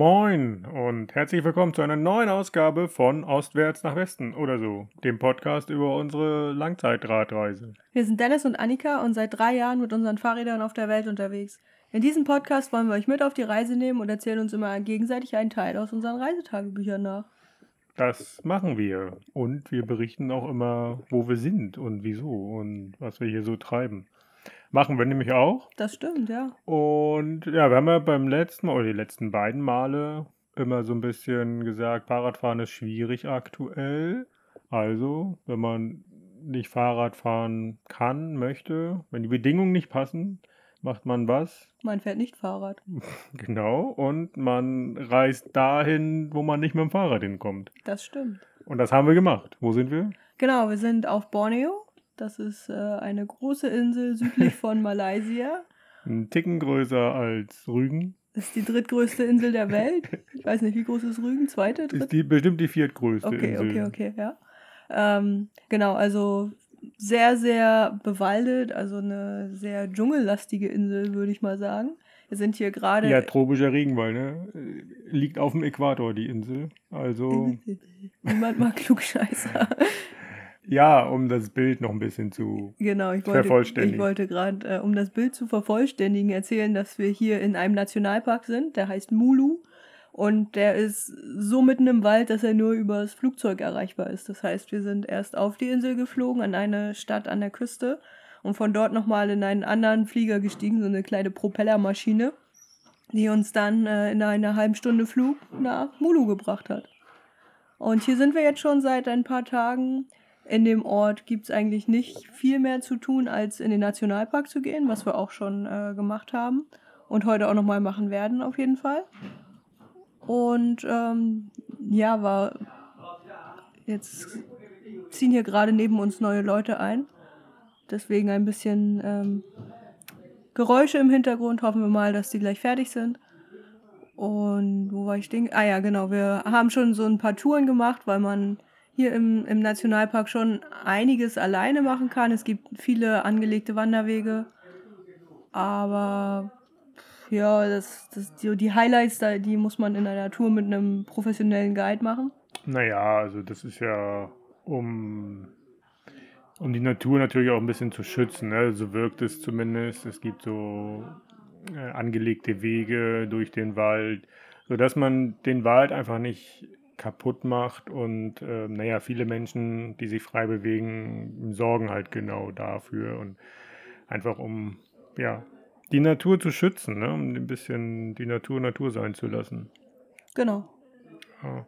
Moin und herzlich willkommen zu einer neuen Ausgabe von Ostwärts nach Westen oder so, dem Podcast über unsere Langzeitradreise. Wir sind Dennis und Annika und seit drei Jahren mit unseren Fahrrädern auf der Welt unterwegs. In diesem Podcast wollen wir euch mit auf die Reise nehmen und erzählen uns immer gegenseitig einen Teil aus unseren Reisetagebüchern nach. Das machen wir und wir berichten auch immer, wo wir sind und wieso und was wir hier so treiben. Machen wir nämlich auch. Das stimmt, ja. Und ja, wir haben ja beim letzten Mal oder die letzten beiden Male immer so ein bisschen gesagt, Fahrradfahren ist schwierig aktuell. Also, wenn man nicht Fahrrad fahren kann, möchte, wenn die Bedingungen nicht passen, macht man was? Man fährt nicht Fahrrad. Genau, und man reist dahin, wo man nicht mit dem Fahrrad hinkommt. Das stimmt. Und das haben wir gemacht. Wo sind wir? Genau, wir sind auf Borneo. Das ist äh, eine große Insel südlich von Malaysia. Ein Ticken größer als Rügen. Das ist die drittgrößte Insel der Welt. Ich weiß nicht, wie groß ist Rügen? Zweite? Dritte? Ist die bestimmt die viertgrößte okay, Insel. Okay, okay, okay, ja. Ähm, genau, also sehr, sehr bewaldet, also eine sehr dschungellastige Insel, würde ich mal sagen. Wir sind hier gerade. Ja, tropischer Regenwald, ne? Liegt auf dem Äquator, die Insel. Also. Niemand mag Klugscheißer. Ja, um das Bild noch ein bisschen zu genau, ich wollte, vervollständigen. Ich wollte gerade, äh, um das Bild zu vervollständigen, erzählen, dass wir hier in einem Nationalpark sind, der heißt Mulu. Und der ist so mitten im Wald, dass er nur übers Flugzeug erreichbar ist. Das heißt, wir sind erst auf die Insel geflogen, an eine Stadt an der Küste und von dort nochmal in einen anderen Flieger gestiegen, so eine kleine Propellermaschine, die uns dann äh, in einer halben Stunde Flug nach Mulu gebracht hat. Und hier sind wir jetzt schon seit ein paar Tagen. In dem Ort gibt es eigentlich nicht viel mehr zu tun, als in den Nationalpark zu gehen, was wir auch schon äh, gemacht haben und heute auch nochmal machen werden, auf jeden Fall. Und ähm, ja, war jetzt ziehen hier gerade neben uns neue Leute ein. Deswegen ein bisschen ähm, Geräusche im Hintergrund. Hoffen wir mal, dass die gleich fertig sind. Und wo war ich stehen? Ah ja, genau. Wir haben schon so ein paar Touren gemacht, weil man hier im, im Nationalpark schon einiges alleine machen kann. Es gibt viele angelegte Wanderwege. Aber ja, das, das, die, die Highlights, da, die muss man in einer Tour mit einem professionellen Guide machen. Naja, also das ist ja, um, um die Natur natürlich auch ein bisschen zu schützen. Ne? So wirkt es zumindest. Es gibt so äh, angelegte Wege durch den Wald, sodass man den Wald einfach nicht kaputt macht und äh, naja, viele Menschen, die sich frei bewegen, sorgen halt genau dafür und einfach um ja, die Natur zu schützen, ne? um ein bisschen die Natur Natur sein zu lassen. Genau. Ja.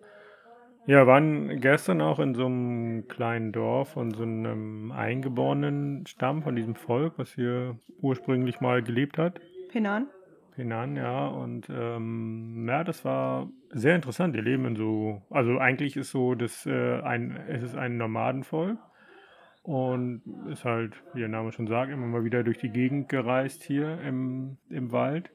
Ja, waren gestern auch in so einem kleinen Dorf von so einem eingeborenen Stamm von diesem Volk, was hier ursprünglich mal gelebt hat. Penan. Penan, ja. Und ähm, ja, das war sehr interessant. Die leben in so, also eigentlich ist so, dass äh, ein, es ist ein Nomadenvolk und ist halt, wie der Name schon sagt, immer mal wieder durch die Gegend gereist hier im, im Wald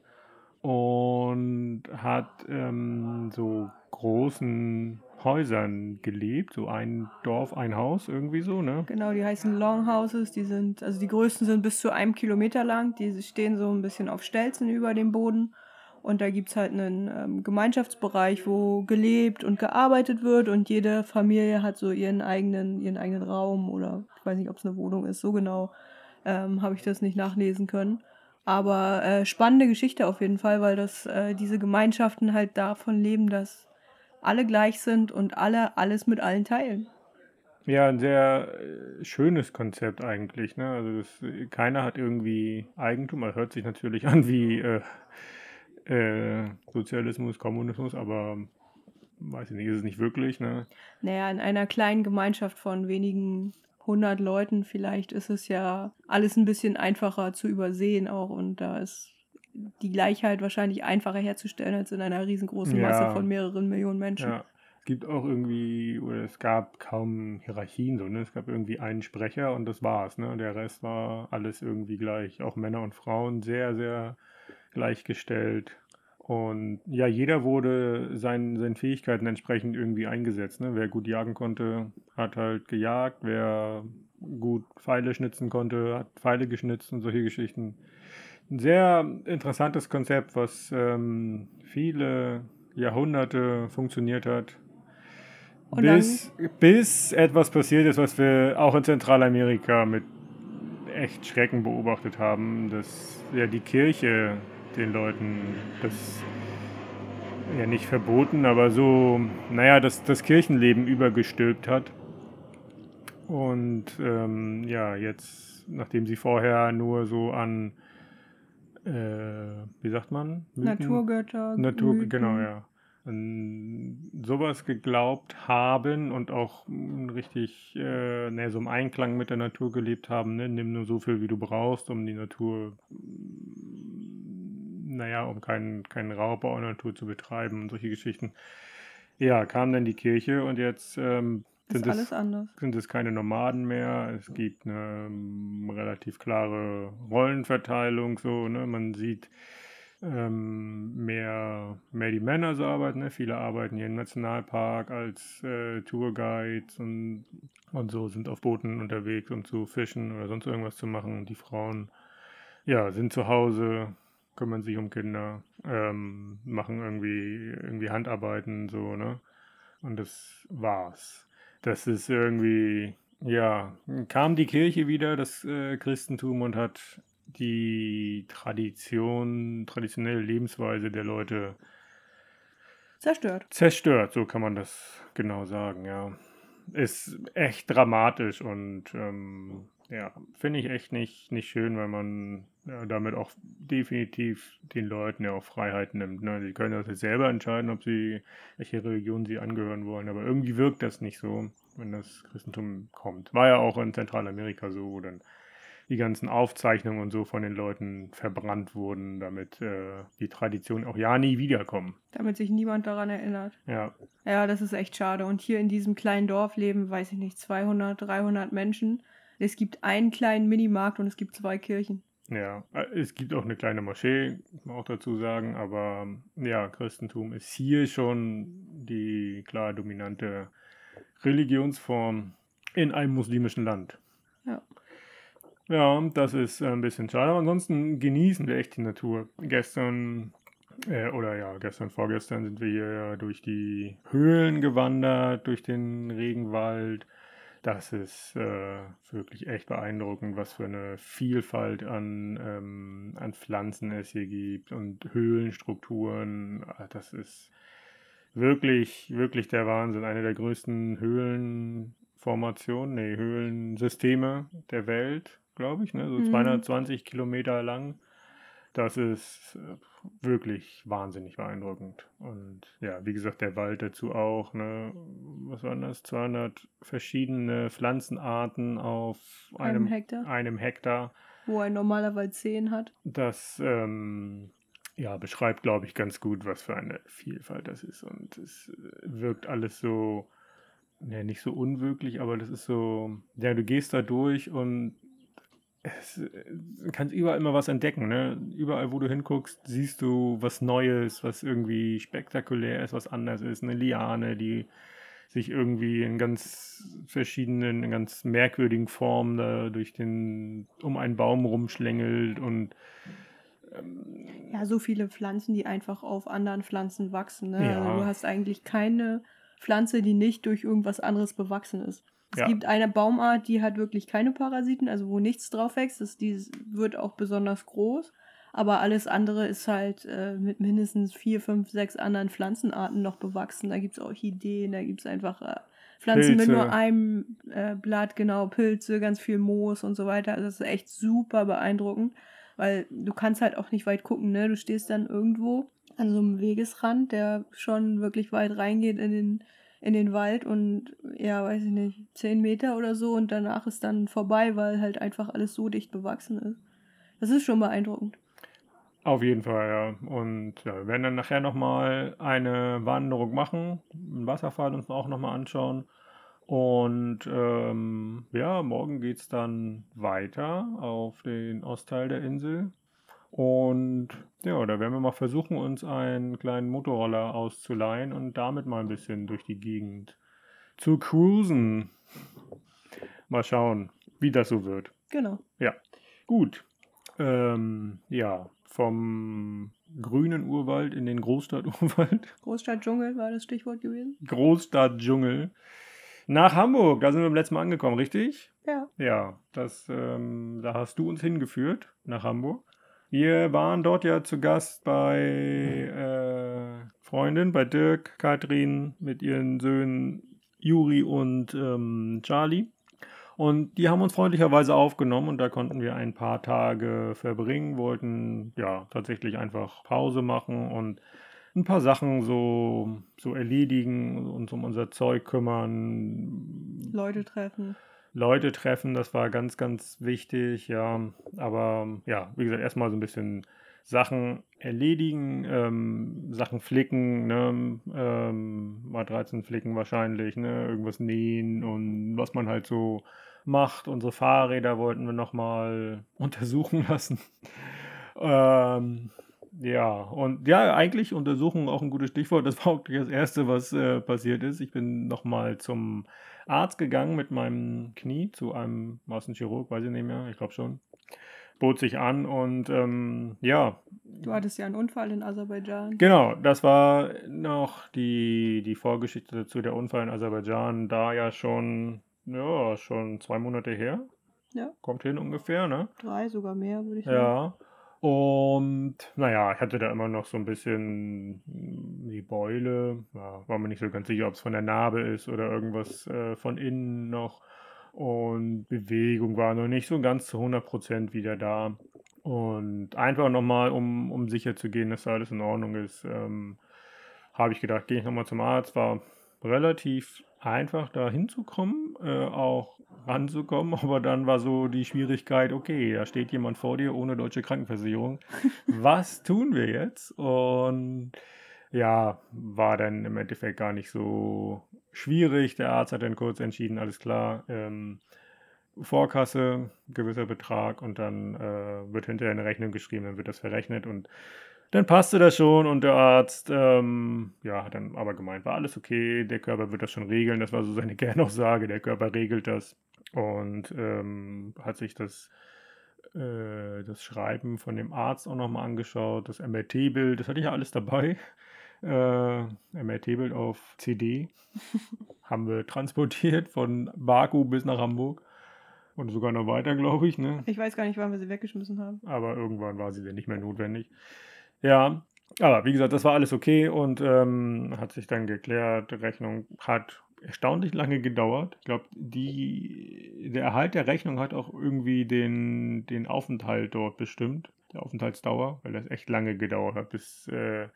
und hat ähm, so großen Häusern gelebt, so ein Dorf, ein Haus, irgendwie so, ne? Genau, die heißen Longhouses, die sind, also die größten sind bis zu einem Kilometer lang, die stehen so ein bisschen auf Stelzen über dem Boden. Und da gibt es halt einen ähm, Gemeinschaftsbereich, wo gelebt und gearbeitet wird und jede Familie hat so ihren eigenen, ihren eigenen Raum oder ich weiß nicht, ob es eine Wohnung ist, so genau ähm, habe ich das nicht nachlesen können. Aber äh, spannende Geschichte auf jeden Fall, weil das äh, diese Gemeinschaften halt davon leben, dass alle gleich sind und alle alles mit allen teilen. Ja, ein sehr äh, schönes Konzept eigentlich. Ne? Also das, keiner hat irgendwie Eigentum. Er hört sich natürlich an wie äh, äh, Sozialismus, Kommunismus, aber weiß ich nicht, ist es nicht wirklich. Ne? Naja, in einer kleinen Gemeinschaft von wenigen hundert Leuten vielleicht ist es ja alles ein bisschen einfacher zu übersehen auch und da ist die Gleichheit wahrscheinlich einfacher herzustellen als in einer riesengroßen Masse Ja. von mehreren Millionen Menschen. Ja. Es gibt auch irgendwie, oder es gab kaum Hierarchien, so, ne? Es gab irgendwie einen Sprecher und das war's, ne? Der Rest war alles irgendwie gleich. Auch Männer und Frauen sehr, sehr gleichgestellt. Und ja, jeder wurde seinen, seinen Fähigkeiten entsprechend irgendwie eingesetzt. Ne? Wer gut jagen konnte, hat halt gejagt. Wer gut Pfeile schnitzen konnte, hat Pfeile geschnitzt und solche Geschichten. Ein sehr interessantes Konzept, was ähm, viele Jahrhunderte funktioniert hat. Und Bis, bis etwas passiert ist, was wir auch in Zentralamerika mit echt Schrecken beobachtet haben, dass ja die Kirche den Leuten das ja nicht verboten, aber so, naja, dass das Kirchenleben übergestülpt hat. Und ähm, ja, jetzt, nachdem sie vorher nur so an, äh, wie sagt man? Mythen? Naturgötter. Natur, Mythen. genau, ja. An sowas geglaubt haben und auch richtig, äh, ne, so im Einklang mit der Natur gelebt haben, ne? Nimm nur so viel, wie du brauchst, um die Natur, mm, naja, um keinen, keinen Raubbau der Natur zu betreiben und solche Geschichten. Ja, kam dann die Kirche und jetzt ähm, Ist sind alles es, anders. sind es keine Nomaden mehr. Es gibt eine ähm, relativ klare Rollenverteilung, so, ne? Man sieht ähm, mehr, mehr die Männer so arbeiten. Ne? Viele arbeiten hier im Nationalpark als äh, Tourguides und, und so sind auf Booten unterwegs, um zu fischen oder sonst irgendwas zu machen. Und die Frauen, ja, sind zu Hause, kümmern sich um Kinder, ähm, machen irgendwie, irgendwie Handarbeiten, so, ne? Und das war's. Das ist irgendwie, ja, kam die Kirche wieder, das äh, Christentum, und hat die Tradition, traditionelle Lebensweise der Leute Zerstört. zerstört, so kann man das genau sagen, ja. Ist echt dramatisch und ähm, ja, finde ich echt nicht, nicht schön, weil man ja, damit auch definitiv den Leuten ja auch Freiheit nimmt. Ne? Sie können das jetzt selber entscheiden, ob sie, welche Religion sie angehören wollen, aber irgendwie wirkt das nicht so, wenn das Christentum kommt. War ja auch in Zentralamerika so, wo dann die ganzen Aufzeichnungen und so von den Leuten verbrannt wurden, damit äh, die Traditionen auch ja nie wiederkommen. Damit sich niemand daran erinnert. Ja, Ja, das ist echt schade. Und hier in diesem kleinen Dorf leben, weiß ich nicht, 200, 300 Menschen. Es gibt einen kleinen Minimarkt und es gibt zwei Kirchen. Ja, äh, es gibt auch eine kleine Moschee, muss man auch dazu sagen, aber ja, Christentum ist hier schon die klar dominante Religionsform in einem muslimischen Land. Ja. Ja, das ist äh, ein bisschen schade, aber ansonsten genießen wir echt die Natur. Gestern, äh, oder ja, gestern, vorgestern sind wir hier durch die Höhlen gewandert, durch den Regenwald. Das ist äh, wirklich echt beeindruckend, was für eine Vielfalt an, ähm, an Pflanzen es hier gibt und Höhlenstrukturen. Ah, Das ist wirklich, wirklich der Wahnsinn. Eine der größten Höhlenformationen, nee, Höhlensysteme der Welt, glaube ich, ne? so Mhm. 220 Kilometer lang. Das ist äh, wirklich wahnsinnig beeindruckend. Und ja, wie gesagt, der Wald dazu auch. Ne? Was waren das? 200 verschiedene Pflanzenarten auf Einem einem, Hektar. einem Hektar. Wo ein normaler Wald 10 hat. Das ähm, ja, beschreibt, glaube ich, ganz gut, was für eine Vielfalt das ist. Und es äh, wirkt alles so, ja, nicht so unwirklich, aber das ist so, ja, du gehst da durch und du kannst überall immer was entdecken. Ne? Überall, wo du hinguckst, siehst du was Neues, was irgendwie spektakulär ist, was anders ist. Eine Liane, die sich irgendwie in ganz verschiedenen, in ganz merkwürdigen Formen da durch den, um einen Baum rumschlängelt und ähm, Ja, so viele Pflanzen, die einfach auf anderen Pflanzen wachsen. Ne? Ja. Also du hast eigentlich keine Pflanze, die nicht durch irgendwas anderes bewachsen ist. Es Ja. gibt eine Baumart, die hat wirklich keine Parasiten, also wo nichts drauf wächst. Das, die wird auch besonders groß. Aber alles andere ist halt äh, mit mindestens vier, fünf, sechs anderen Pflanzenarten noch bewachsen. Da gibt es Orchideen, da gibt es einfach äh, Pflanzen Pilze. mit nur einem äh, Blatt, genau, Pilze, ganz viel Moos und so weiter. Also das ist echt super beeindruckend, weil du kannst halt auch nicht weit gucken, ne? Du stehst dann irgendwo an so einem Wegesrand, der schon wirklich weit reingeht in den, in den Wald und ja, weiß ich nicht, zehn Meter oder so und danach ist dann vorbei, weil halt einfach alles so dicht bewachsen ist. Das ist schon beeindruckend. Auf jeden Fall, ja. Und ja, wir werden dann nachher nochmal eine Wanderung machen, einen Wasserfall uns auch nochmal anschauen. Und ähm, ja, morgen geht es dann weiter auf den Ostteil der Insel. Und ja, da werden wir mal versuchen, uns einen kleinen Motorroller auszuleihen und damit mal ein bisschen durch die Gegend zu cruisen. Mal schauen, wie das so wird. Genau. Gut. Ähm, ja, vom grünen Urwald in den Großstadturwald. Großstadtdschungel war das Stichwort gewesen. Großstadtdschungel. Nach Hamburg, da sind wir beim letzten Mal angekommen, richtig? Ja. Ja, das, ähm, da hast du uns hingeführt, nach Hamburg. Wir waren dort ja zu Gast bei äh, Freundin, bei Dirk, Katrin mit ihren Söhnen Juri und ähm, Charlie. Und die haben uns freundlicherweise aufgenommen und da konnten wir ein paar Tage verbringen, wollten ja tatsächlich einfach Pause machen und ein paar Sachen so, so erledigen, uns um unser Zeug kümmern. Leute treffen. Leute treffen, das war ganz, ganz wichtig, ja. Aber ja, wie gesagt, erstmal so ein bisschen Sachen erledigen, ähm, Sachen flicken, ne, ähm, mal 13 flicken wahrscheinlich, ne, irgendwas nähen und was man halt so macht. Unsere Fahrräder wollten wir nochmal untersuchen lassen. ähm, ja, und ja, eigentlich Untersuchung auch ein gutes Stichwort. Das war auch das Erste, was äh, passiert ist. Ich bin nochmal zum Arzt gegangen mit meinem Knie, zu einem Massenchirurg, weiß ich nicht mehr, ich glaube schon. Bot sich an und ähm, ja. Du hattest ja einen Unfall in Aserbaidschan. Genau, das war noch die, die Vorgeschichte zu der Unfall in Aserbaidschan, da ja schon, ja, schon zwei Monate her. Ja. Kommt hin ungefähr, ne? Drei, sogar mehr, würde ich sagen. Ja. Und naja, ich hatte da immer noch so ein bisschen die Beule. Ja, war mir nicht so ganz sicher, ob es von der Narbe ist oder irgendwas äh, von innen noch. Und Bewegung war noch nicht so ganz zu 100% wieder da. Und einfach nochmal, um, um sicher zu gehen, dass alles in Ordnung ist, ähm, habe ich gedacht, gehe ich nochmal zum Arzt. War relativ einfach da hinzukommen, äh, auch ranzukommen, aber dann war so die Schwierigkeit, okay, da steht jemand vor dir ohne deutsche Krankenversicherung. Was tun wir jetzt? Und ja, war dann im Endeffekt gar nicht so schwierig. Der Arzt hat dann kurz entschieden, alles klar, ähm, Vorkasse, gewisser Betrag und dann äh, wird hinterher eine Rechnung geschrieben, dann wird das verrechnet und dann passte das schon und der Arzt, ähm, ja, hat dann aber gemeint, war alles okay, der Körper wird das schon regeln. Das war so seine Kernaussage, der Körper regelt das und ähm, hat sich das, äh, das Schreiben von dem Arzt auch nochmal angeschaut, das MRT-Bild, das hatte ich ja alles dabei. Äh, MRT-Bild auf CD haben wir transportiert von Baku bis nach Hamburg. Und sogar noch weiter, glaube ich. Ne? Ich weiß gar nicht, wann wir sie weggeschmissen haben. Aber irgendwann war sie dann nicht mehr notwendig. Ja, aber wie gesagt, das war alles okay und ähm, hat sich dann geklärt. Die Rechnung hat erstaunlich lange gedauert. Ich glaube, der Erhalt der Rechnung hat auch irgendwie den, den Aufenthalt dort bestimmt, der Aufenthaltsdauer, weil das echt lange gedauert hat, bis äh,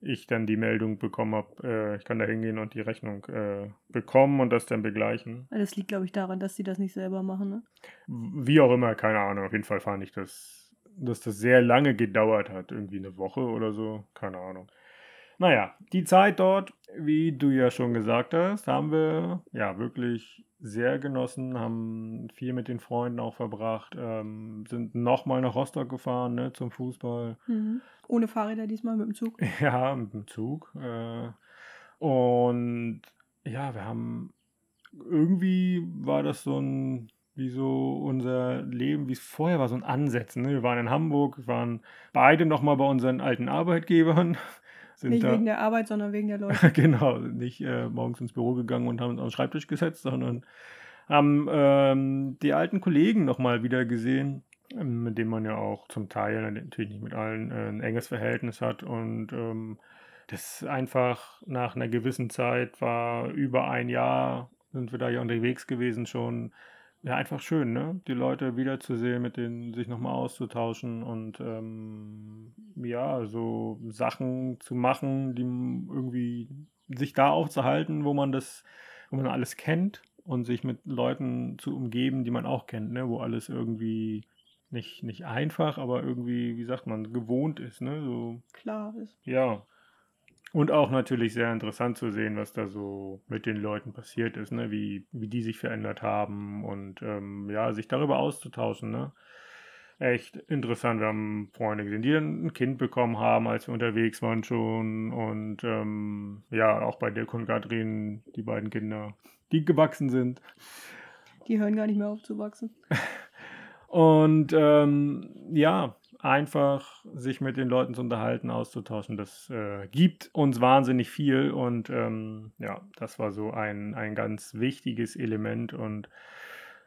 ich dann die Meldung bekommen habe, äh, ich kann da hingehen und die Rechnung äh, bekommen und das dann begleichen. Das liegt, glaube ich, daran, dass sie das nicht selber machen, ne? Wie auch immer, keine Ahnung. Auf jeden Fall fand ich das, dass das sehr lange gedauert hat. Irgendwie eine Woche oder so. Keine Ahnung. Naja, die Zeit dort, wie du ja schon gesagt hast, haben wir ja wirklich sehr genossen, haben viel mit den Freunden auch verbracht, ähm, sind nochmal nach Rostock gefahren ne, zum Fußball. Mhm. Ohne Fahrräder diesmal mit dem Zug? Ja, mit dem Zug. Äh, und ja, wir haben irgendwie war das so ein, wie so unser Leben, wie es vorher war, so ein Ansetzen. Ne? Wir waren in Hamburg, wir waren beide nochmal bei unseren alten Arbeitgebern. Sind nicht da, wegen der Arbeit, sondern wegen der Leute. genau, nicht äh, morgens ins Büro gegangen und haben uns auf den Schreibtisch gesetzt, sondern haben ähm, die alten Kollegen nochmal wieder gesehen, ähm, mit denen man ja auch zum Teil, natürlich nicht mit allen, äh, ein enges Verhältnis hat. Und ähm, das einfach nach einer gewissen Zeit war über ein Jahr, sind wir da ja unterwegs gewesen schon ja, einfach schön, ne? Die Leute wiederzusehen, mit denen sich nochmal auszutauschen und ähm, ja, so Sachen zu machen, die irgendwie sich da aufzuhalten, wo man das, wo man alles kennt und sich mit Leuten zu umgeben, die man auch kennt, ne? Wo alles irgendwie nicht, nicht einfach, aber irgendwie, wie sagt man, gewohnt ist, ne? So, Klar ist. Ja. Und auch natürlich sehr interessant zu sehen, was da so mit den Leuten passiert ist, ne? wie, wie die sich verändert haben und ähm, ja, sich darüber auszutauschen. Ne? Echt interessant. Wir haben Freunde gesehen, die dann ein Kind bekommen haben, als wir unterwegs waren schon. Und ähm, ja, auch bei Dirk und Katrin, die beiden Kinder, die gewachsen sind. Die hören gar nicht mehr auf zu wachsen. und ähm, ja, einfach sich mit den Leuten zu unterhalten, auszutauschen. Das äh, gibt uns wahnsinnig viel und ähm, ja, das war so ein, ein ganz wichtiges Element und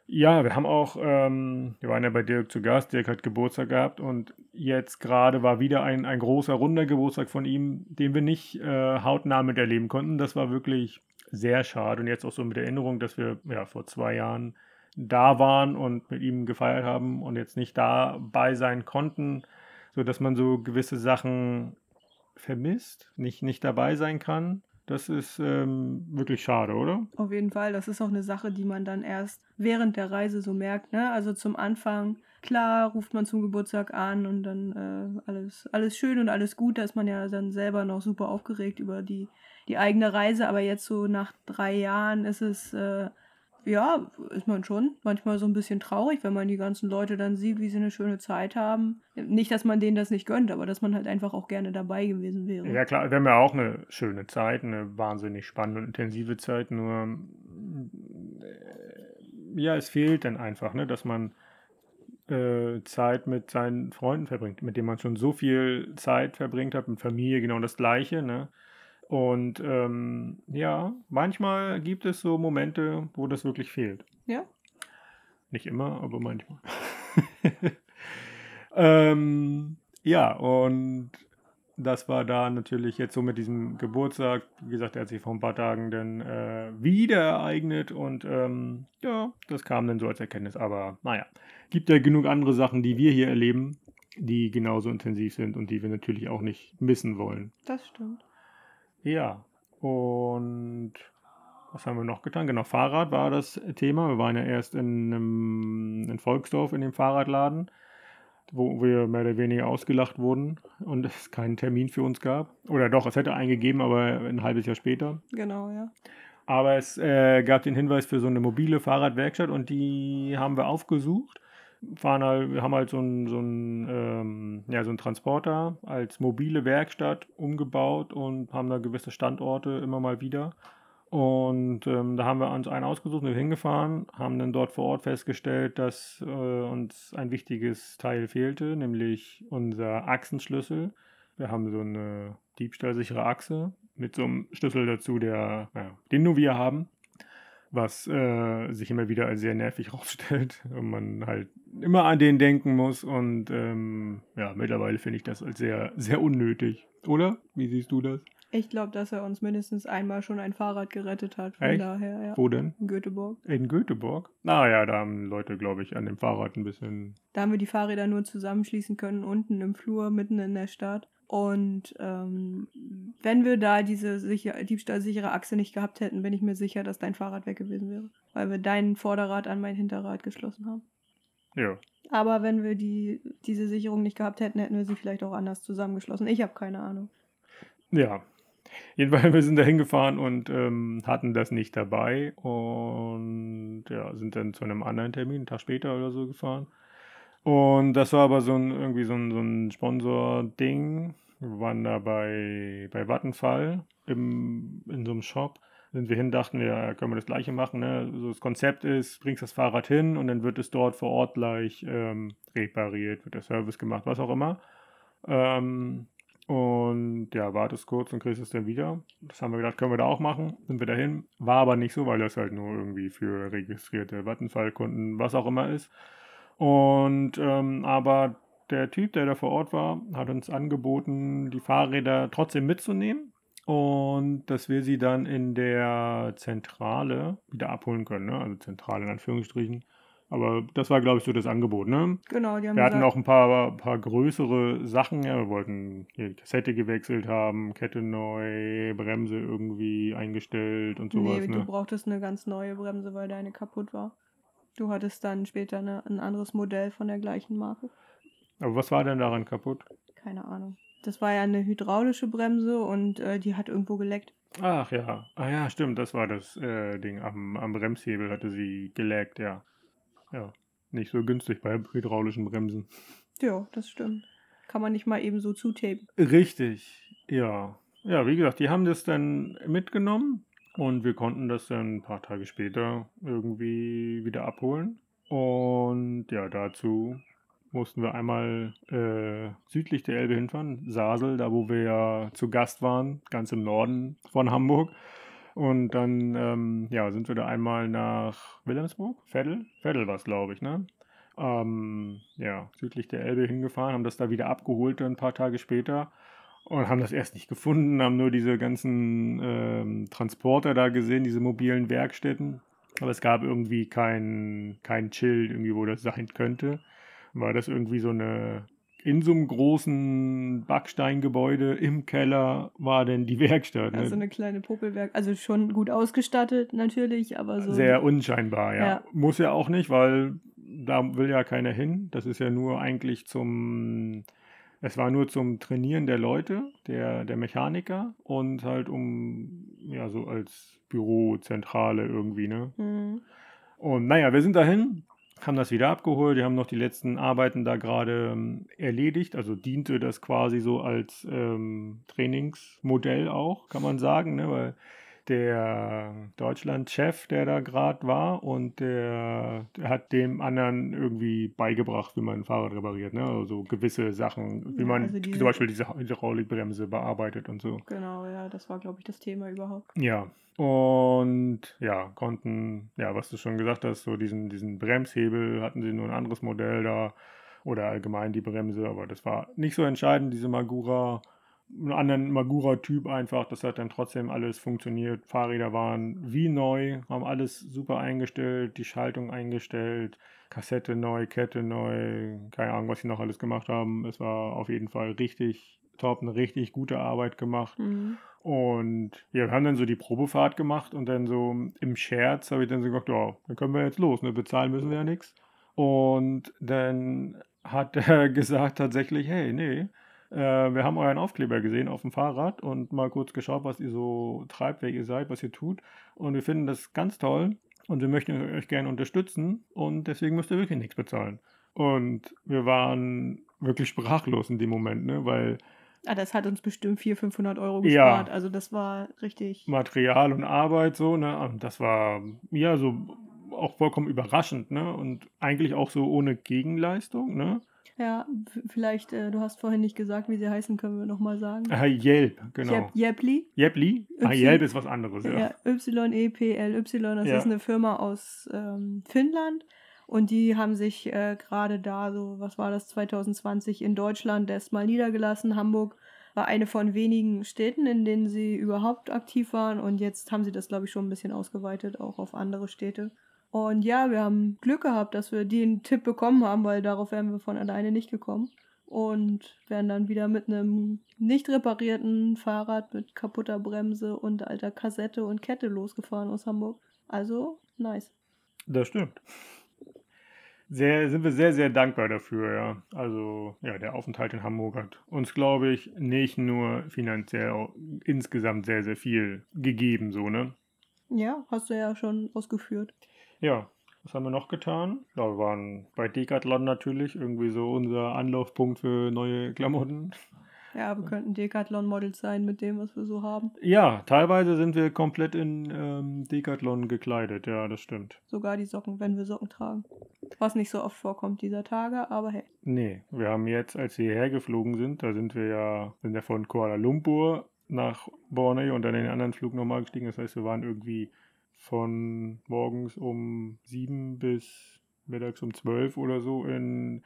ja, wir haben auch, ähm, wir waren ja bei Dirk zu Gast, Dirk hat Geburtstag gehabt und jetzt gerade war wieder ein, ein großer, runder Geburtstag von ihm, den wir nicht äh, hautnah miterleben konnten. Das war wirklich sehr schade und jetzt auch so mit Erinnerung, dass wir ja vor zwei Jahren da waren und mit ihm gefeiert haben und jetzt nicht dabei sein konnten, sodass man so gewisse Sachen vermisst, nicht, nicht dabei sein kann. Das ist ähm, wirklich schade, oder? Auf jeden Fall. Das ist auch eine Sache, die man dann erst während der Reise so merkt. Ne? Also zum Anfang, klar, ruft man zum Geburtstag an und dann äh, alles, alles schön und alles gut. Da ist man ja dann selber noch super aufgeregt über die, die eigene Reise. Aber jetzt so nach drei Jahren ist es äh, ja, ist man schon manchmal so ein bisschen traurig, wenn man die ganzen Leute dann sieht, wie sie eine schöne Zeit haben. Nicht, dass man denen das nicht gönnt, aber dass man halt einfach auch gerne dabei gewesen wäre. Ja, klar, wir haben ja auch eine schöne Zeit, eine wahnsinnig spannende und intensive Zeit, nur äh, ja, es fehlt dann einfach, ne, dass man äh, Zeit mit seinen Freunden verbringt, mit denen man schon so viel Zeit verbringt hat, mit Familie genau das Gleiche, ne? Und ähm, ja, manchmal gibt es so Momente, wo das wirklich fehlt. Ja. Nicht immer, aber manchmal. ähm, ja, und das war da natürlich jetzt so mit diesem Geburtstag. Wie gesagt, er hat sich vor ein paar Tagen dann äh, wieder ereignet und ähm, ja, das kam dann so als Erkenntnis. Aber naja, gibt ja genug andere Sachen, die wir hier erleben, die genauso intensiv sind und die wir natürlich auch nicht missen wollen. Das stimmt. Ja, und was haben wir noch getan? Genau, Fahrrad war das Thema. Wir waren ja erst in, einem, in Volksdorf in dem Fahrradladen, wo wir mehr oder weniger ausgelacht wurden und es keinen Termin für uns gab. Oder doch, es hätte einen gegeben, aber ein halbes Jahr später. Genau, ja. Aber es äh, gab den Hinweis für so eine mobile Fahrradwerkstatt und die haben wir aufgesucht fahren halt, wir haben halt so einen so ähm, ja, so einen Transporter als mobile Werkstatt umgebaut und haben da gewisse Standorte immer mal wieder. Und ähm, da haben wir uns einen ausgesucht, sind hingefahren, haben dann dort vor Ort festgestellt, dass äh, uns ein wichtiges Teil fehlte, nämlich unser Achsenschlüssel. Wir haben so eine diebstahlsichere Achse mit so einem Schlüssel dazu, der, ja, den nur wir haben was äh, sich immer wieder als sehr nervig rausstellt und man halt immer an den denken muss und ähm, ja, mittlerweile finde ich das als sehr, sehr unnötig. Oder? Wie siehst du das? Ich glaube, dass er uns mindestens einmal schon ein Fahrrad gerettet hat. Von Echt? daher, ja. Wo denn? In Göteborg. In Göteborg? Naja, da haben Leute, glaube ich, an dem Fahrrad ein bisschen. Da haben wir die Fahrräder nur zusammenschließen können, unten im Flur, mitten in der Stadt. Und ähm, wenn wir da diese sicher, diebstahlsichere Achse nicht gehabt hätten, bin ich mir sicher, dass dein Fahrrad weg gewesen wäre. Weil wir dein Vorderrad an mein Hinterrad geschlossen haben. Ja. Aber wenn wir die, diese Sicherung nicht gehabt hätten, hätten wir sie vielleicht auch anders zusammengeschlossen. Ich habe keine Ahnung. Ja. Jedenfalls, wir sind da hingefahren und ähm, hatten das nicht dabei und ja, sind dann zu einem anderen Termin, einen Tag später oder so gefahren. Und das war aber so ein, irgendwie so ein, so ein Sponsor-Ding. Wir waren da bei, bei Vattenfall im, in so einem Shop. Sind wir hin, dachten wir, können wir das gleiche machen. Ne? So das Konzept ist, bringst das Fahrrad hin und dann wird es dort vor Ort gleich ähm, repariert, wird der Service gemacht, was auch immer. Ähm, und ja, wartest kurz und kriegst es dann wieder. Das haben wir gedacht, können wir da auch machen. Sind wir dahin. War aber nicht so, weil das halt nur irgendwie für registrierte Vattenfall-Kunden, was auch immer ist. Und ähm, aber der Typ, der da vor Ort war, hat uns angeboten, die Fahrräder trotzdem mitzunehmen und dass wir sie dann in der Zentrale wieder abholen können. Ne? Also Zentrale in Anführungsstrichen. Aber das war, glaube ich, so das Angebot, ne? Genau, die haben Wir hatten gesagt, auch ein paar, paar größere Sachen. Ja, wir wollten hier die Kassette gewechselt haben, Kette neu, Bremse irgendwie eingestellt und sowas, nee, du ne? brauchtest eine ganz neue Bremse, weil deine kaputt war. Du hattest dann später eine, ein anderes Modell von der gleichen Marke. Aber was war denn daran kaputt? Keine Ahnung. Das war ja eine hydraulische Bremse und äh, die hat irgendwo geleckt. Ach ja, ah ja, stimmt, das war das äh, Ding. Am, am Bremshebel hatte sie geleckt, ja. Ja, nicht so günstig bei hydraulischen Bremsen. Ja, das stimmt. Kann man nicht mal eben so zutapen. Richtig, ja. Ja, wie gesagt, die haben das dann mitgenommen und wir konnten das dann ein paar Tage später irgendwie wieder abholen. Und ja, dazu mussten wir einmal äh, südlich der Elbe hinfahren, Sasel, da wo wir ja zu Gast waren, ganz im Norden von Hamburg. Und dann ähm, ja, sind wir da einmal nach Wilhelmsburg, Veddel, Veddel war es, glaube ich, ne? Ähm, ja, südlich der Elbe hingefahren, haben das da wieder abgeholt ein paar Tage später und haben das erst nicht gefunden, haben nur diese ganzen ähm, Transporter da gesehen, diese mobilen Werkstätten. Aber es gab irgendwie kein, kein Schild, irgendwie, wo das sein könnte. War das irgendwie so eine in so einem großen Backsteingebäude im Keller war denn die Werkstatt. Ne? Also eine kleine Popelwerk, also schon gut ausgestattet natürlich, aber so. Sehr unscheinbar, ja. ja. Muss ja auch nicht, weil da will ja keiner hin. Das ist ja nur eigentlich zum, es war nur zum Trainieren der Leute, der, der Mechaniker und halt um, ja, so als Bürozentrale irgendwie, ne? Mhm. Und naja, wir sind dahin, haben das wieder abgeholt, die haben noch die letzten Arbeiten da gerade ähm, erledigt, also diente das quasi so als ähm, Trainingsmodell auch, kann man sagen, ne? weil der Deutschland-Chef, der da gerade war, und der, der, hat dem anderen irgendwie beigebracht, wie man ein Fahrrad repariert, ne? Also gewisse Sachen, wie man also diese, zum Beispiel diese Hydraulikbremse bearbeitet und so. Genau, ja, das war, glaube ich, das Thema überhaupt. Ja. Und ja, konnten, ja, was du schon gesagt hast, so diesen, diesen Bremshebel hatten sie nur ein anderes Modell da oder allgemein die Bremse, aber das war nicht so entscheidend, diese Magura einen anderen Magura-Typ einfach. Das hat dann trotzdem alles funktioniert. Fahrräder waren wie neu, haben alles super eingestellt, die Schaltung eingestellt, Kassette neu, Kette neu, keine Ahnung, was sie noch alles gemacht haben. Es war auf jeden Fall richtig top, eine richtig gute Arbeit gemacht. Mhm. Und ja, wir haben dann so die Probefahrt gemacht und dann so im Scherz habe ich dann so gesagt, ja, dann können wir jetzt los, ne? bezahlen müssen wir ja nichts. Und dann hat er gesagt tatsächlich, hey, nee, äh, wir haben euren Aufkleber gesehen auf dem Fahrrad und mal kurz geschaut, was ihr so treibt, wer ihr seid, was ihr tut. Und wir finden das ganz toll und wir möchten euch gerne unterstützen und deswegen müsst ihr wirklich nichts bezahlen. Und wir waren wirklich sprachlos in dem Moment, ne? weil. Ah, das hat uns bestimmt 400, 500 Euro gespart. Ja, also das war richtig. Material und Arbeit so, ne? Und das war ja so auch vollkommen überraschend, ne? Und eigentlich auch so ohne Gegenleistung, ne? Ja, vielleicht, äh, du hast vorhin nicht gesagt, wie sie heißen, können wir nochmal sagen. Ah, Yelp, genau. Yepli. Yepli? Ah, Yelp ist was anderes, ja. Ja, Y-E-P-L-Y, das ja. ist eine Firma aus ähm, Finnland. Und die haben sich äh, gerade da, so, was war das, 2020 in Deutschland erstmal niedergelassen. Hamburg war eine von wenigen Städten, in denen sie überhaupt aktiv waren. Und jetzt haben sie das, glaube ich, schon ein bisschen ausgeweitet, auch auf andere Städte. Und ja, wir haben Glück gehabt, dass wir den Tipp bekommen haben, weil darauf wären wir von alleine nicht gekommen. Und wären dann wieder mit einem nicht reparierten Fahrrad mit kaputter Bremse und alter Kassette und Kette losgefahren aus Hamburg. Also, nice. Das stimmt. Sehr, sind wir sehr, sehr dankbar dafür, ja. Also, ja, der Aufenthalt in Hamburg hat uns, glaube ich, nicht nur finanziell insgesamt sehr, sehr viel gegeben, so, ne? Ja, hast du ja schon ausgeführt. Ja, was haben wir noch getan? Ja, wir waren bei Decathlon natürlich, irgendwie so unser Anlaufpunkt für neue Klamotten. Ja, wir könnten Decathlon-Models sein mit dem, was wir so haben. Ja, teilweise sind wir komplett in ähm, Decathlon gekleidet, ja, das stimmt. Sogar die Socken, wenn wir Socken tragen. Was nicht so oft vorkommt dieser Tage, aber hey. Nee, wir haben jetzt, als wir hierher geflogen sind, da sind wir ja, sind ja von Kuala Lumpur nach Borneo und dann in den anderen Flug nochmal gestiegen. Das heißt, wir waren irgendwie von morgens um sieben bis mittags um zwölf oder so in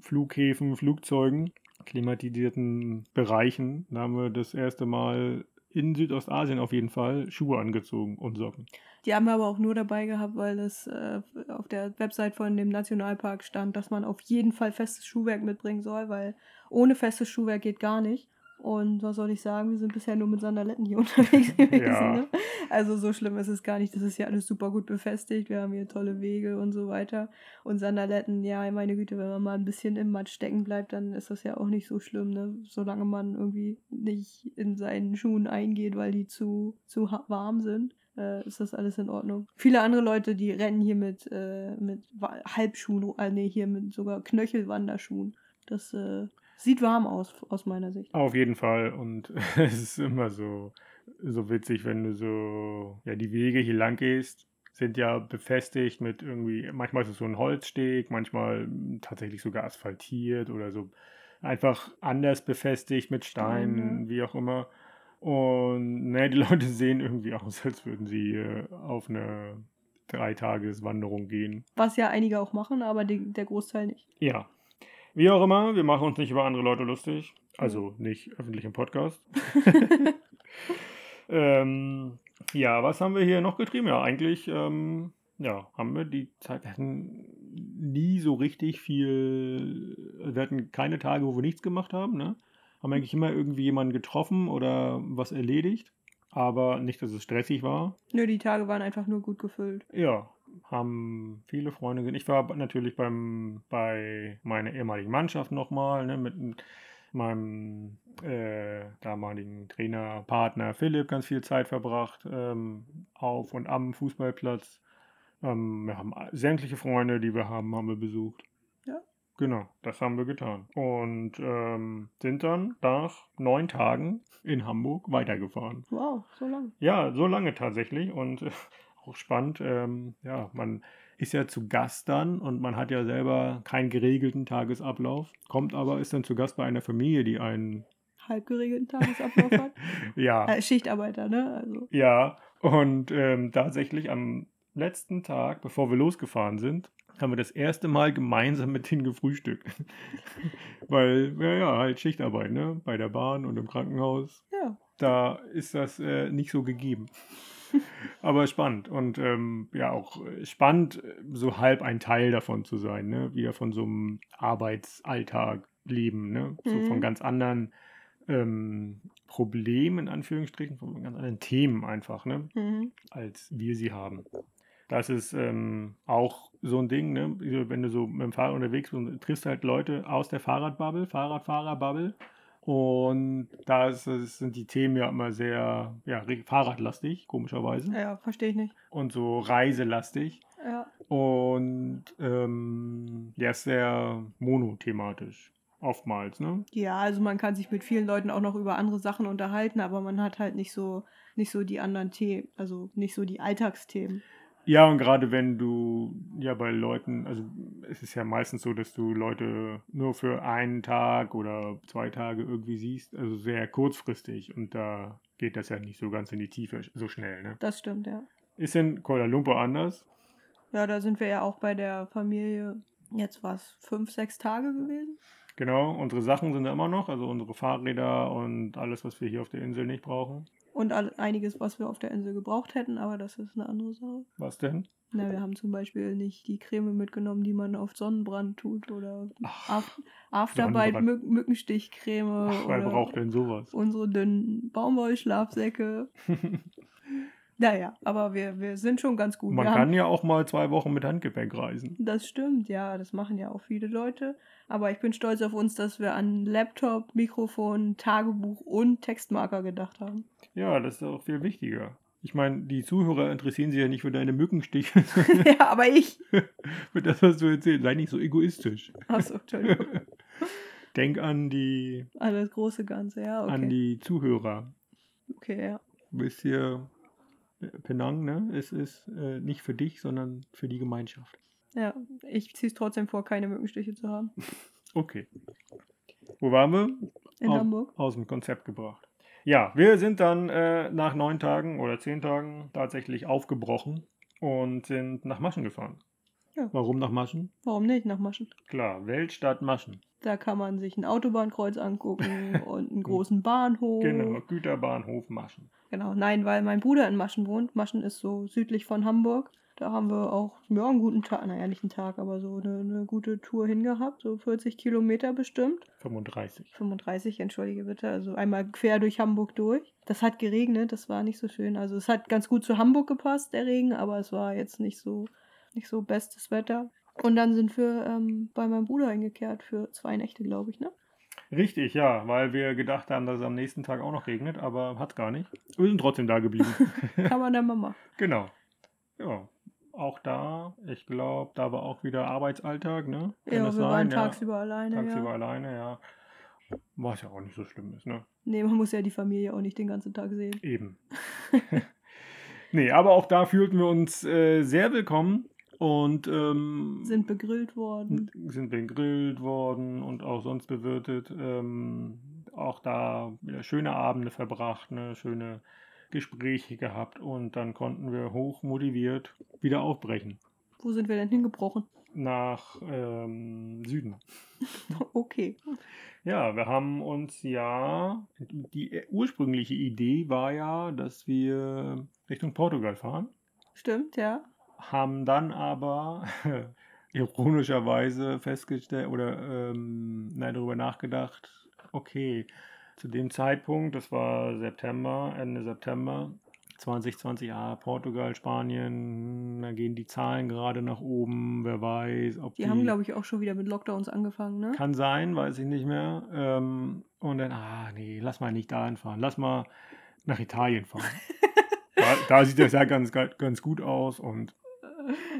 Flughäfen, Flugzeugen, klimatisierten Bereichen. Da haben wir das erste Mal in Südostasien auf jeden Fall Schuhe angezogen und Socken. Die haben wir aber auch nur dabei gehabt, weil es äh, auf der Website von dem Nationalpark stand, dass man auf jeden Fall festes Schuhwerk mitbringen soll, weil ohne festes Schuhwerk geht gar nicht. Und was soll ich sagen, wir sind bisher nur mit Sandaletten hier unterwegs gewesen. Ja. Ne? Also so schlimm ist es gar nicht. Das ist ja alles super gut befestigt. Wir haben hier tolle Wege und so weiter. Und Sandaletten, ja, meine Güte, wenn man mal ein bisschen im Matsch stecken bleibt, dann ist das ja auch nicht so schlimm, ne? Solange man irgendwie nicht in seinen Schuhen eingeht, weil die zu, zu warm sind äh, ist das alles in Ordnung. Viele andere Leute, die rennen hier mit, äh, mit Halbschuhen, äh, nee, hier mit sogar Knöchelwanderschuhen. Das äh, Sieht warm aus, aus meiner Sicht. Auf jeden Fall. Und es ist immer so, so witzig, wenn du so ja, die Wege hier lang gehst. sind ja befestigt mit irgendwie, manchmal ist es so ein Holzsteg, manchmal tatsächlich sogar asphaltiert oder so einfach anders befestigt mit Steinen, Mhm. wie auch immer. Und ne, die Leute sehen irgendwie aus, als würden sie äh, auf eine Dreitageswanderung gehen. Was ja einige auch machen, aber die, der Großteil nicht. Ja. Wie auch immer, wir machen uns nicht über andere Leute lustig. Also nicht öffentlich im Podcast. ähm, ja, was haben wir hier noch getrieben? Ja, eigentlich ähm, ja, haben wir die Zeit, wir hatten nie so richtig viel, wir hatten keine Tage, wo wir nichts gemacht haben, ne? Haben eigentlich immer irgendwie jemanden getroffen oder was erledigt, aber nicht, dass es stressig war. Nö, die Tage waren einfach nur gut gefüllt. Ja, haben viele Freunde gesehen. Ich war natürlich beim, bei meiner ehemaligen Mannschaft nochmal, ne, mit meinem äh, damaligen Trainerpartner Philipp ganz viel Zeit verbracht, ähm, auf und am Fußballplatz. Ähm, wir haben sämtliche Freunde, die wir haben, haben wir besucht. Ja. Genau, das haben wir getan. Und ähm, sind dann nach neun Tagen in Hamburg weitergefahren. Wow, so lang. Ja, so lange tatsächlich und äh, auch spannend. Ähm, ja, man ist ja zu Gast dann und man hat ja selber keinen geregelten Tagesablauf, kommt aber, ist dann zu Gast bei einer Familie, die einen, Halb geregelten Tagesablauf hat. ja, Äh, Schichtarbeiter, ne? Also. ja, und ähm, tatsächlich am letzten Tag, bevor wir losgefahren sind, haben wir das erste Mal gemeinsam mit denen gefrühstückt. Weil, ja, ja, halt Schichtarbeit, ne? Bei der Bahn und im Krankenhaus. Ja. da ist das äh, nicht so gegeben. Aber spannend und ähm, ja auch äh, spannend, äh, so halb ein Teil davon zu sein, ne? wieder von so einem Arbeitsalltag leben, ne? so Mhm. von ganz anderen ähm, Problemen in Anführungsstrichen, von ganz anderen Themen einfach, ne? Mhm. als wir sie haben. Das ist ähm, auch so ein Ding, ne? wenn du so mit dem Fahrrad unterwegs bist, und triffst halt Leute aus der Fahrradbubble, Fahrradfahrerbubble. Und da ist, sind die Themen ja immer sehr ja, fahrradlastig, komischerweise. Ja, verstehe ich nicht. Und so reiselastig. Ja. Und ähm, ja, ist sehr monothematisch. Oftmals, ne? Ja, also man kann sich mit vielen Leuten auch noch über andere Sachen unterhalten, aber man hat halt nicht so, nicht so die anderen Themen, also nicht so die Alltagsthemen. Ja, und gerade wenn du ja bei Leuten, also es ist ja meistens so, dass du Leute nur für einen Tag oder zwei Tage irgendwie siehst, also sehr kurzfristig und da geht das ja nicht so ganz in die Tiefe so schnell, ne? Das stimmt, ja. Ist in Kuala Lumpur anders? Ja, da sind wir ja auch bei der Familie, jetzt war es fünf, sechs Tage gewesen. Genau, unsere Sachen sind da immer noch, also unsere Fahrräder und alles, was wir hier auf der Insel nicht brauchen. Und einiges, was wir auf der Insel gebraucht hätten, aber das ist eine andere Sache. Was denn? Na, wir haben zum Beispiel nicht die Creme mitgenommen, die man auf Sonnenbrand tut oder Ach, Af Afterbite. Mück Mückenstichcreme Ach, wer braucht denn sowas? unsere dünnen Baumwollschlafsäcke. Naja, aber wir, wir sind schon ganz gut. Man wir kann haben, ja auch mal zwei Wochen mit Handgepäck reisen. das stimmt, ja, das machen ja auch viele Leute. Aber ich bin stolz auf uns, dass wir an Laptop, Mikrofon, Tagebuch und Textmarker gedacht haben. Ja, das ist auch viel wichtiger. Ich meine, die Zuhörer interessieren sich ja nicht für deine Mückenstiche, ja, aber ich. für das, was du erzählst. Sei nicht so egoistisch. Achso, Entschuldigung. Denk an die, An das große Ganze, ja, an okay. die Zuhörer. Okay, ja. Du bist hier Penang, ne? Es ist äh, nicht für dich, sondern für die Gemeinschaft. Ja, ich ziehe es trotzdem vor, keine Mückenstiche zu haben. Okay. Wo waren wir? In Aus- Hamburg. Aus dem Konzept gebracht. Ja, wir sind dann äh, nach neun Tagen oder zehn Tagen tatsächlich aufgebrochen und sind nach Maschen gefahren. Ja. Warum nach Maschen? Warum nicht nach Maschen? Klar, Weltstadt Maschen. Da kann man sich ein Autobahnkreuz angucken und einen großen Bahnhof. Genau, Güterbahnhof Maschen. Genau, nein, weil mein Bruder in Maschen wohnt. Maschen ist so südlich von Hamburg. Da haben wir auch ja, einen guten Tag, naja, nicht einen Tag, aber so eine, eine gute Tour hingehabt. So 40 Kilometer bestimmt. 35. 35, entschuldige bitte. Also einmal quer durch Hamburg durch. Das hat geregnet, das war nicht so schön. Also es hat ganz gut zu Hamburg gepasst, der Regen, aber es war jetzt nicht so, nicht so bestes Wetter. Und dann sind wir ähm, bei meinem Bruder eingekehrt für zwei Nächte, glaube ich, ne? Richtig, ja, weil wir gedacht haben, dass es am nächsten Tag auch noch regnet, aber hat gar nicht. Wir sind trotzdem da geblieben. Kann man dann mal machen. genau. Ja, auch da, ich glaube, da war auch wieder Arbeitsalltag, ne? Kann Ja, wir das waren sein? Ja, tagsüber alleine. tagsüber ja. alleine, ja. Was ja auch nicht so schlimm ist, ne? Nee, man muss ja die Familie auch nicht den ganzen Tag sehen. Eben. Nee, aber auch da fühlten wir uns äh, sehr willkommen und ähm, Sind begrillt worden. sind begrillt worden und auch sonst bewirtet. Ähm, auch da wieder schöne Abende verbracht, ne, schöne Gespräche gehabt und dann konnten wir hoch motiviert wieder aufbrechen Wo sind wir denn hingebrochen? nach ähm, Süden. Okay. Ja, wir haben uns ja, die ursprüngliche Idee war ja, dass wir Richtung Portugal fahren, Stimmt, ja. Haben dann aber ironischerweise festgestellt oder ähm, nein, darüber nachgedacht, okay, zu dem Zeitpunkt, das war September, Ende September 2020, ah, Portugal, Spanien, da gehen die Zahlen gerade nach oben, wer weiß, ob Die haben, glaube ich, auch schon wieder mit Lockdowns angefangen, ne? kann sein, weiß ich nicht mehr. Ähm, und dann, ah, nee, lass mal nicht dahin fahren. Lass mal nach Italien fahren. da, da sieht das ja ganz, ganz gut aus. Und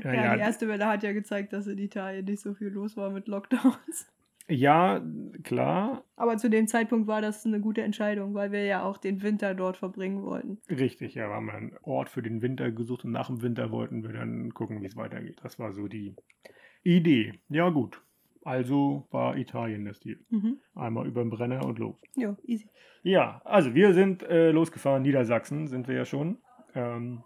Ja, ja, die erste Welle hat ja gezeigt, dass in Italien nicht so viel los war mit Lockdowns. ja, klar, Aber zu dem Zeitpunkt war das eine gute Entscheidung, weil wir ja auch den Winter dort verbringen wollten. richtig. Ja, wir haben einen Ort für den Winter gesucht und nach dem Winter wollten wir dann gucken, wie es weitergeht. Das war so die Idee. Ja, gut. Also war Italien das Ziel. Mhm. Einmal über den Brenner und los. Ja, easy. Ja, also wir sind äh, losgefahren, Niedersachsen sind wir ja schon. Ähm,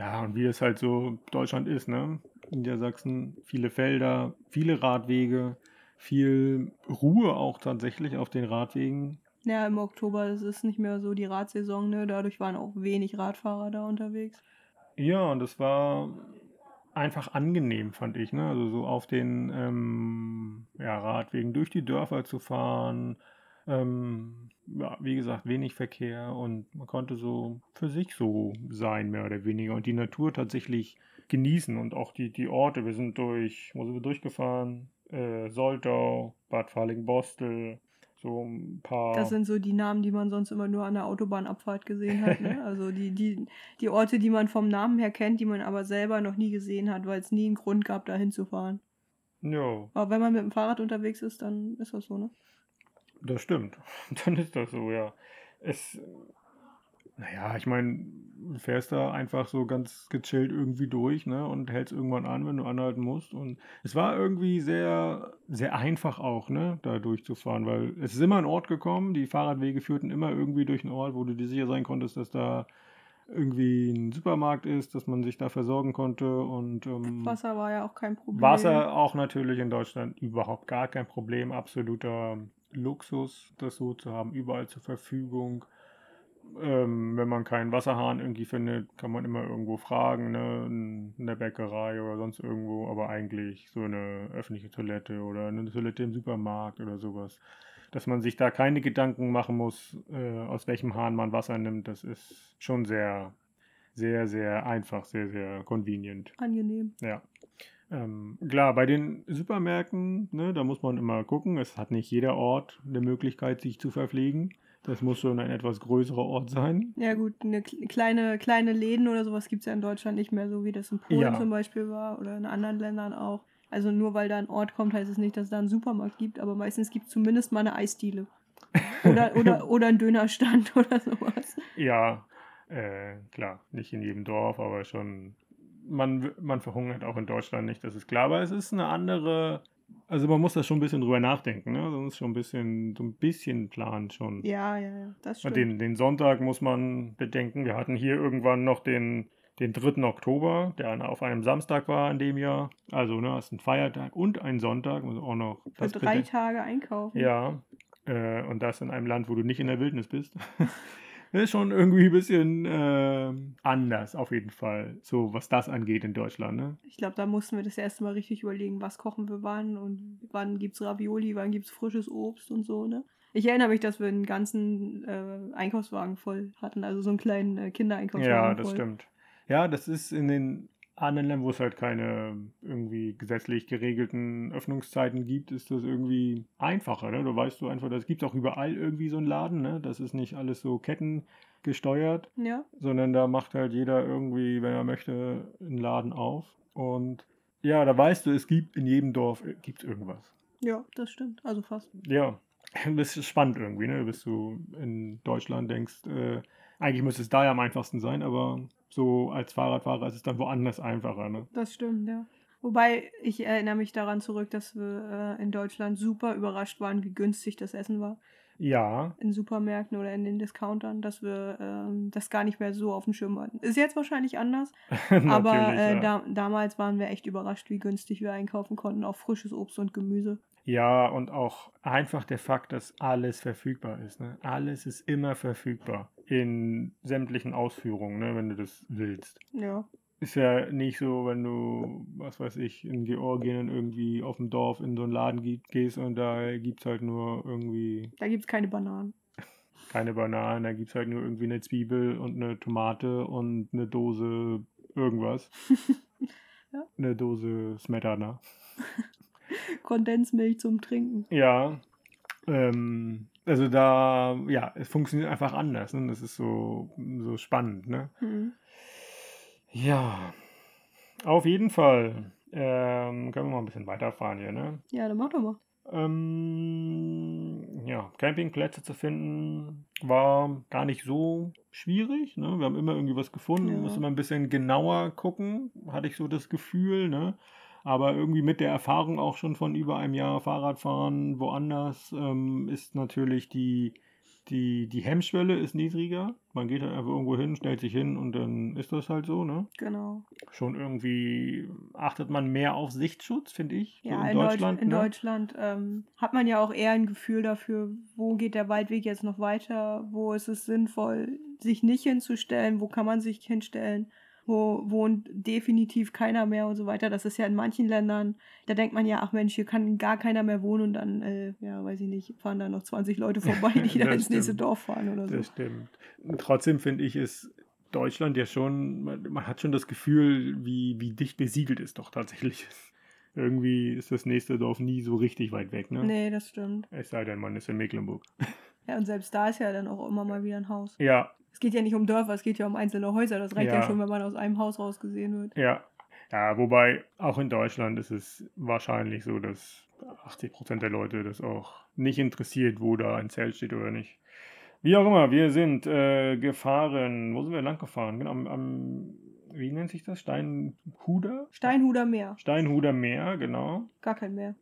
ja, und wie es halt so Deutschland ist, ne? Niedersachsen, viele Felder, viele Radwege, viel Ruhe auch tatsächlich auf den Radwegen. Ja, im Oktober ist es nicht mehr so die Radsaison, ne? Dadurch waren auch wenig Radfahrer da unterwegs. Ja, und das war einfach angenehm, fand ich, ne? Also so auf den ähm, ja, Radwegen durch die Dörfer zu fahren. Ähm, ja, wie gesagt, wenig Verkehr und man konnte so für sich so sein, mehr oder weniger. Und die Natur tatsächlich genießen und auch die, die Orte. Wir sind durch, wo sind wir durchgefahren? Äh, Soltau, Bad Falling-Bostel, so ein paar. Das sind so die Namen, die man sonst immer nur an der Autobahnabfahrt gesehen hat, ne? Also die, die, die Orte, die man vom Namen her kennt, die man aber selber noch nie gesehen hat, weil es nie einen Grund gab, da hinzufahren. ja, Aber wenn man mit dem Fahrrad unterwegs ist, dann ist das so, ne? Das stimmt. Dann ist das so, ja. Es, naja, ich meine, du fährst da einfach so ganz gechillt irgendwie durch, ne, und hältst irgendwann an, wenn du anhalten musst. Und es war irgendwie sehr, sehr einfach auch, ne, da durchzufahren, weil es ist immer ein Ort gekommen, die Fahrradwege führten immer irgendwie durch einen Ort, wo du dir sicher sein konntest, dass da irgendwie ein Supermarkt ist, dass man sich da versorgen konnte und ähm, Wasser war ja auch kein Problem. Wasser auch natürlich in Deutschland überhaupt gar kein Problem. Absoluter Luxus, das so zu haben, überall zur Verfügung. Ähm, wenn man keinen Wasserhahn irgendwie findet, kann man immer irgendwo fragen, ne, in der Bäckerei oder sonst irgendwo, aber eigentlich so eine öffentliche Toilette oder eine Toilette im Supermarkt oder sowas. Dass man sich da keine Gedanken machen muss, äh, aus welchem Hahn man Wasser nimmt, das ist schon sehr, sehr, sehr einfach, sehr, sehr convenient. Angenehm. Ja. Ähm, klar, bei den Supermärkten, ne, da muss man immer gucken. Es hat nicht jeder Ort eine Möglichkeit, sich zu verpflegen. Das muss schon ein etwas größerer Ort sein. Ja gut, eine kle- kleine, kleine Läden oder sowas gibt es ja in Deutschland nicht mehr, so wie das in Polen Ja. zum Beispiel war oder in anderen Ländern auch. Also nur weil da ein Ort kommt, heißt es nicht, dass es da einen Supermarkt gibt, aber meistens gibt es zumindest mal eine Eisdiele. Oder, oder, oder einen Dönerstand oder sowas. Ja, äh, klar, nicht in jedem Dorf, aber schon. Man, man verhungert auch in Deutschland nicht, das ist klar. Aber es ist eine andere. Also man muss da schon ein bisschen drüber nachdenken, ne? Sonst schon ein bisschen, so ein bisschen planen schon. Ja, ja, ja, das stimmt. Den, den Sonntag muss man bedenken. Wir hatten hier irgendwann noch den, den 3. Oktober, der auf einem Samstag war in dem Jahr. Also, ne, ist ein Feiertag und ein Sonntag. Muss auch noch Für drei Tage einkaufen. Ja, äh, und das in einem Land, wo du nicht in der Wildnis bist. Das ist schon irgendwie ein bisschen äh, anders, auf jeden Fall. So, was das angeht in Deutschland, ne? Ich glaube, da mussten wir das erste Mal richtig überlegen, was kochen wir wann und wann gibt's Ravioli, wann gibt's frisches Obst und so, ne? Ich erinnere mich, dass wir einen ganzen äh, Einkaufswagen voll hatten, also so einen kleinen äh, Kindereinkaufswagen Ja, das voll. stimmt. Ja, das ist in den anderen Ländern, wo es halt keine irgendwie gesetzlich geregelten Öffnungszeiten gibt, ist das irgendwie einfacher. Ne? Du weißt so einfach, das gibt auch überall irgendwie so einen Laden. Ne? Das ist nicht alles so kettengesteuert, Ja, sondern da macht halt jeder irgendwie, wenn er möchte, einen Laden auf. Und ja, da weißt du, es gibt in jedem Dorf äh, gibt's irgendwas. ja, das stimmt. Also fast. Ja, das ist spannend irgendwie, ne? Bis du in Deutschland denkst, äh, Eigentlich müsste es da ja am einfachsten sein, aber so als Fahrradfahrer ist es dann woanders einfacher. Ne? Das stimmt, ja. Wobei ich erinnere mich daran zurück, dass wir äh, in Deutschland super überrascht waren, wie günstig das Essen war. Ja. In Supermärkten oder in den Discountern, dass wir ähm, das gar nicht mehr so auf dem Schirm hatten. Ist jetzt wahrscheinlich anders, aber äh, ja. da, damals waren wir echt überrascht, wie günstig wir einkaufen konnten, auch frisches Obst und Gemüse. Ja, und auch einfach der Fakt, dass alles verfügbar ist. Ne? Alles ist immer verfügbar in sämtlichen Ausführungen, ne, wenn du das willst. Ja. Ist ja nicht so, wenn du, was weiß ich, in Georgien irgendwie auf dem Dorf in so einen Laden gehst und da gibt es halt nur irgendwie. Da gibt es keine Bananen. Keine Bananen, da gibt es halt nur irgendwie eine Zwiebel und eine Tomate und eine Dose irgendwas. ja. Eine Dose Smetana. Kondensmilch zum Trinken. Ja. Ähm, also da, ja, es funktioniert einfach anders. Ne? Das ist so, so spannend, ne? Mhm. Ja, auf jeden Fall. Ähm, können wir mal ein bisschen weiterfahren hier, ne? Ja, dann mach doch mal. Ähm, ja, Campingplätze zu finden war gar nicht so schwierig. Ne? Wir haben immer irgendwie was gefunden, ja. musste mal ein bisschen genauer gucken, hatte ich so das Gefühl. Ne? Aber irgendwie mit der Erfahrung auch schon von über einem Jahr Fahrradfahren woanders ähm, ist natürlich die die, die Hemmschwelle ist niedriger. Man geht halt einfach irgendwo hin, stellt sich hin und dann ist das halt so, ne? Genau. Schon irgendwie achtet man mehr auf Sichtschutz, finde ich. Ja, so in, in, Deutschland. Deutsch, in ne? Deutschland ähm, hat man ja auch eher ein Gefühl dafür, wo geht der Waldweg jetzt noch weiter, wo ist es sinnvoll, sich nicht hinzustellen, wo kann man sich hinstellen wo wohnt definitiv keiner mehr und so weiter. Das ist ja in manchen Ländern, da denkt man ja, ach Mensch, hier kann gar keiner mehr wohnen und dann, äh, ja, weiß ich nicht, fahren da noch 20 Leute vorbei, die da ins nächste Dorf fahren oder so. Das stimmt. Trotzdem finde ich es Deutschland ja schon, man, man, hat schon das Gefühl, wie, wie dicht besiedelt es doch tatsächlich ist. Irgendwie ist das nächste Dorf nie so richtig weit weg, ne? Nee, das stimmt. Es sei denn, man ist in Mecklenburg. Ja, und selbst da ist ja dann auch immer mal wieder ein Haus. Ja, es geht ja nicht um Dörfer, es geht ja um einzelne Häuser. Das reicht ja, ja schon, wenn man aus einem Haus rausgesehen wird. Ja. Ja, wobei auch in Deutschland ist es wahrscheinlich so, dass 80 Prozent der Leute das auch nicht interessiert, wo da ein Zelt steht oder nicht. Wie auch immer, wir sind äh, gefahren. Wo sind wir lang gefahren? Genau, am, am, wie nennt sich das? Steinhuder? Steinhuder Meer. Steinhuder Meer, genau. Gar kein Meer.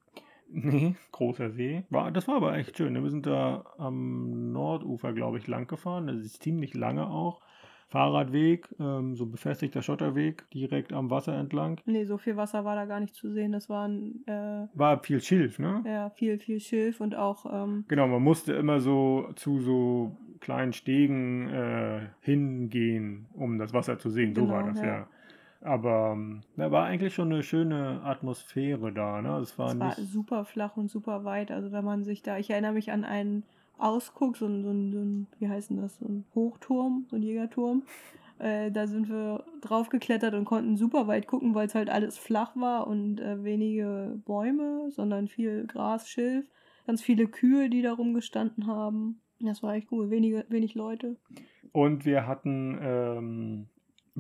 Nee, großer See. War, das war aber echt schön. Wir sind da am Nordufer, glaube ich, lang gefahren. Das ist ziemlich lange auch. Fahrradweg, ähm, so befestigter Schotterweg, direkt am Wasser entlang. Nee, so viel Wasser war da gar nicht zu sehen. Das waren. Äh, war viel Schilf, ne? Ja, viel, viel Schilf und auch. Ähm, genau, man musste immer so zu so kleinen Stegen äh, hingehen, um das Wasser zu sehen. So genau, war das, ja. ja. Aber ähm, da war eigentlich schon eine schöne Atmosphäre da. Ne? Es war, es war super flach und super weit. Also wenn man sich da, ich erinnere mich an einen Ausguck, so ein, so ein, so ein wie heißt denn das, so ein Hochturm, so ein Jägerturm. Äh, da sind wir drauf geklettert und konnten super weit gucken, weil es halt alles flach war und äh, wenige Bäume, sondern viel Gras, Schilf, ganz viele Kühe, die da rumgestanden haben. Das war echt cool, wenige, wenig Leute. Und wir hatten ähm,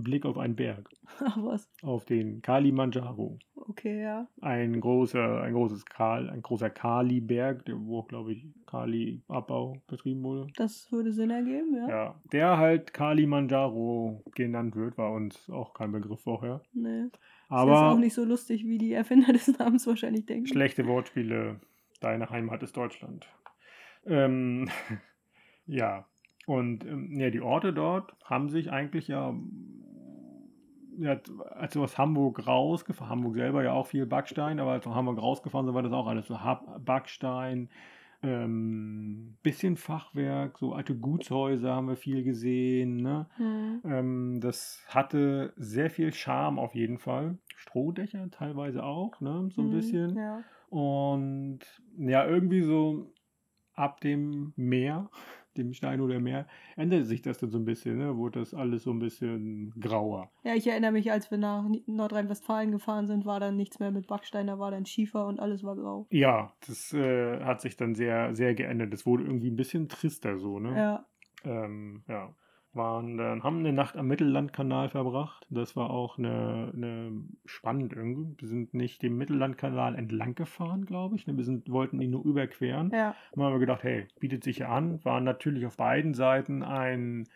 Blick auf einen Berg. Ach was. Auf den Kalimanjaro. Okay, ja. Ein großer, ein großes Kal, ein großer Kali-Berg, wo, glaube ich, Kali-Abbau betrieben wurde. Das würde Sinn ergeben, ja. Ja. Der halt Kalimanjaro genannt wird, war uns auch kein Begriff vorher. Nee. Aber das ist auch nicht so lustig, wie die Erfinder des Namens wahrscheinlich denken. Schlechte Wortspiele. Deine Heimat ist Deutschland. Ähm, ja. Und ähm, ja, die Orte dort haben sich eigentlich ja ja, als wir aus Hamburg rausgefahren, Hamburg selber ja auch viel Backstein, aber als wir Hamburg rausgefahren sind, war das auch alles so Backstein, ähm, bisschen Fachwerk, so alte Gutshäuser haben wir viel gesehen. Ne? Mhm. Ähm, das hatte sehr viel Charme auf jeden Fall. Strohdächer teilweise auch, ne? so ein mhm, bisschen. Ja. Und ja, irgendwie so ab dem Meer dem Stein oder Meer, änderte sich das dann so ein bisschen, ne? wurde das alles so ein bisschen grauer. Ja, ich erinnere mich, als wir nach Nordrhein-Westfalen gefahren sind, war dann nichts mehr mit Backstein, da war dann Schiefer und alles war grau. Ja, das äh, hat sich dann sehr, sehr geändert. Das wurde irgendwie ein bisschen trister so, ne? Ja. Ähm, ja waren dann, haben eine Nacht am Mittellandkanal verbracht. Das war auch eine, eine spannend irgendwie. Wir sind nicht dem Mittellandkanal entlang gefahren, glaube ich. Ne? Wir sind, wollten ihn nur überqueren. Ja. Dann haben wir gedacht, hey, bietet sich ja an. War natürlich auf beiden Seiten ein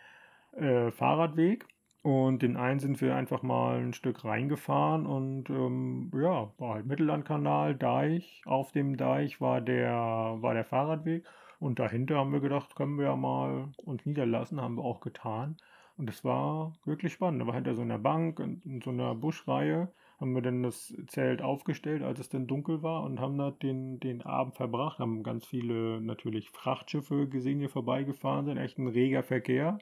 äh, Fahrradweg. Und den einen sind wir einfach mal ein Stück reingefahren und ähm, ja, war halt Mittellandkanal, Deich. Auf dem Deich war der, war der Fahrradweg. Und dahinter haben wir gedacht, können wir ja mal uns niederlassen, haben wir auch getan. Und das war wirklich spannend. Da war hinter so einer Bank, in, in so einer Buschreihe, haben wir dann das Zelt aufgestellt, als es dann dunkel war und haben da den, den Abend verbracht. Haben ganz viele natürlich Frachtschiffe gesehen, die vorbeigefahren sind. Echt ein reger Verkehr.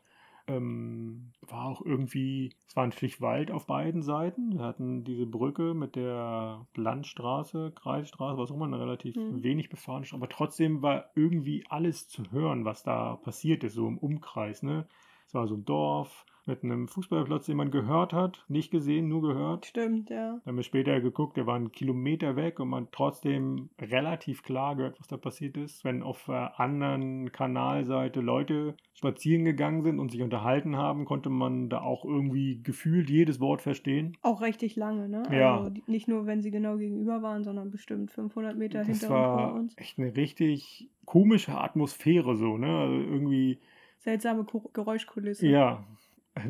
Ähm, war auch irgendwie, es war ein Stich Wald auf beiden Seiten. Wir hatten diese Brücke mit der Landstraße, Kreisstraße, was auch immer, eine relativ Mhm. wenig befahren ist. Aber trotzdem war irgendwie alles zu hören, was da passiert ist, so im Umkreis. Ne? Es war so ein Dorf mit einem Fußballplatz, den man gehört hat, nicht gesehen, nur gehört. Stimmt, ja. Dann haben wir später geguckt, der war einen Kilometer weg und man trotzdem relativ klar gehört, was da passiert ist. Wenn auf der anderen Kanalseite Leute spazieren gegangen sind und sich unterhalten haben, konnte man da auch irgendwie gefühlt jedes Wort verstehen. Auch richtig lange, ne? Ja. Also nicht nur, wenn sie genau gegenüber waren, sondern bestimmt 500 Meter Das hinter und vor war uns. echt eine richtig komische Atmosphäre so, ne? Also irgendwie, Seltsame Geräuschkulisse. ja.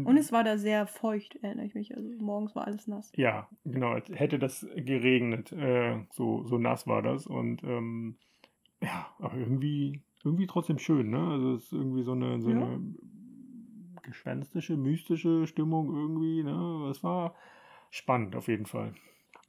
Und es war da sehr feucht, erinnere ich mich. Also morgens war alles nass. Ja, genau, als hätte das geregnet. Äh, so, so nass war das. Und ähm, ja, aber irgendwie, irgendwie trotzdem schön, ne? Also es ist irgendwie so eine, so Ja. eine gespenstische, mystische Stimmung irgendwie, ne? Es war spannend auf jeden Fall.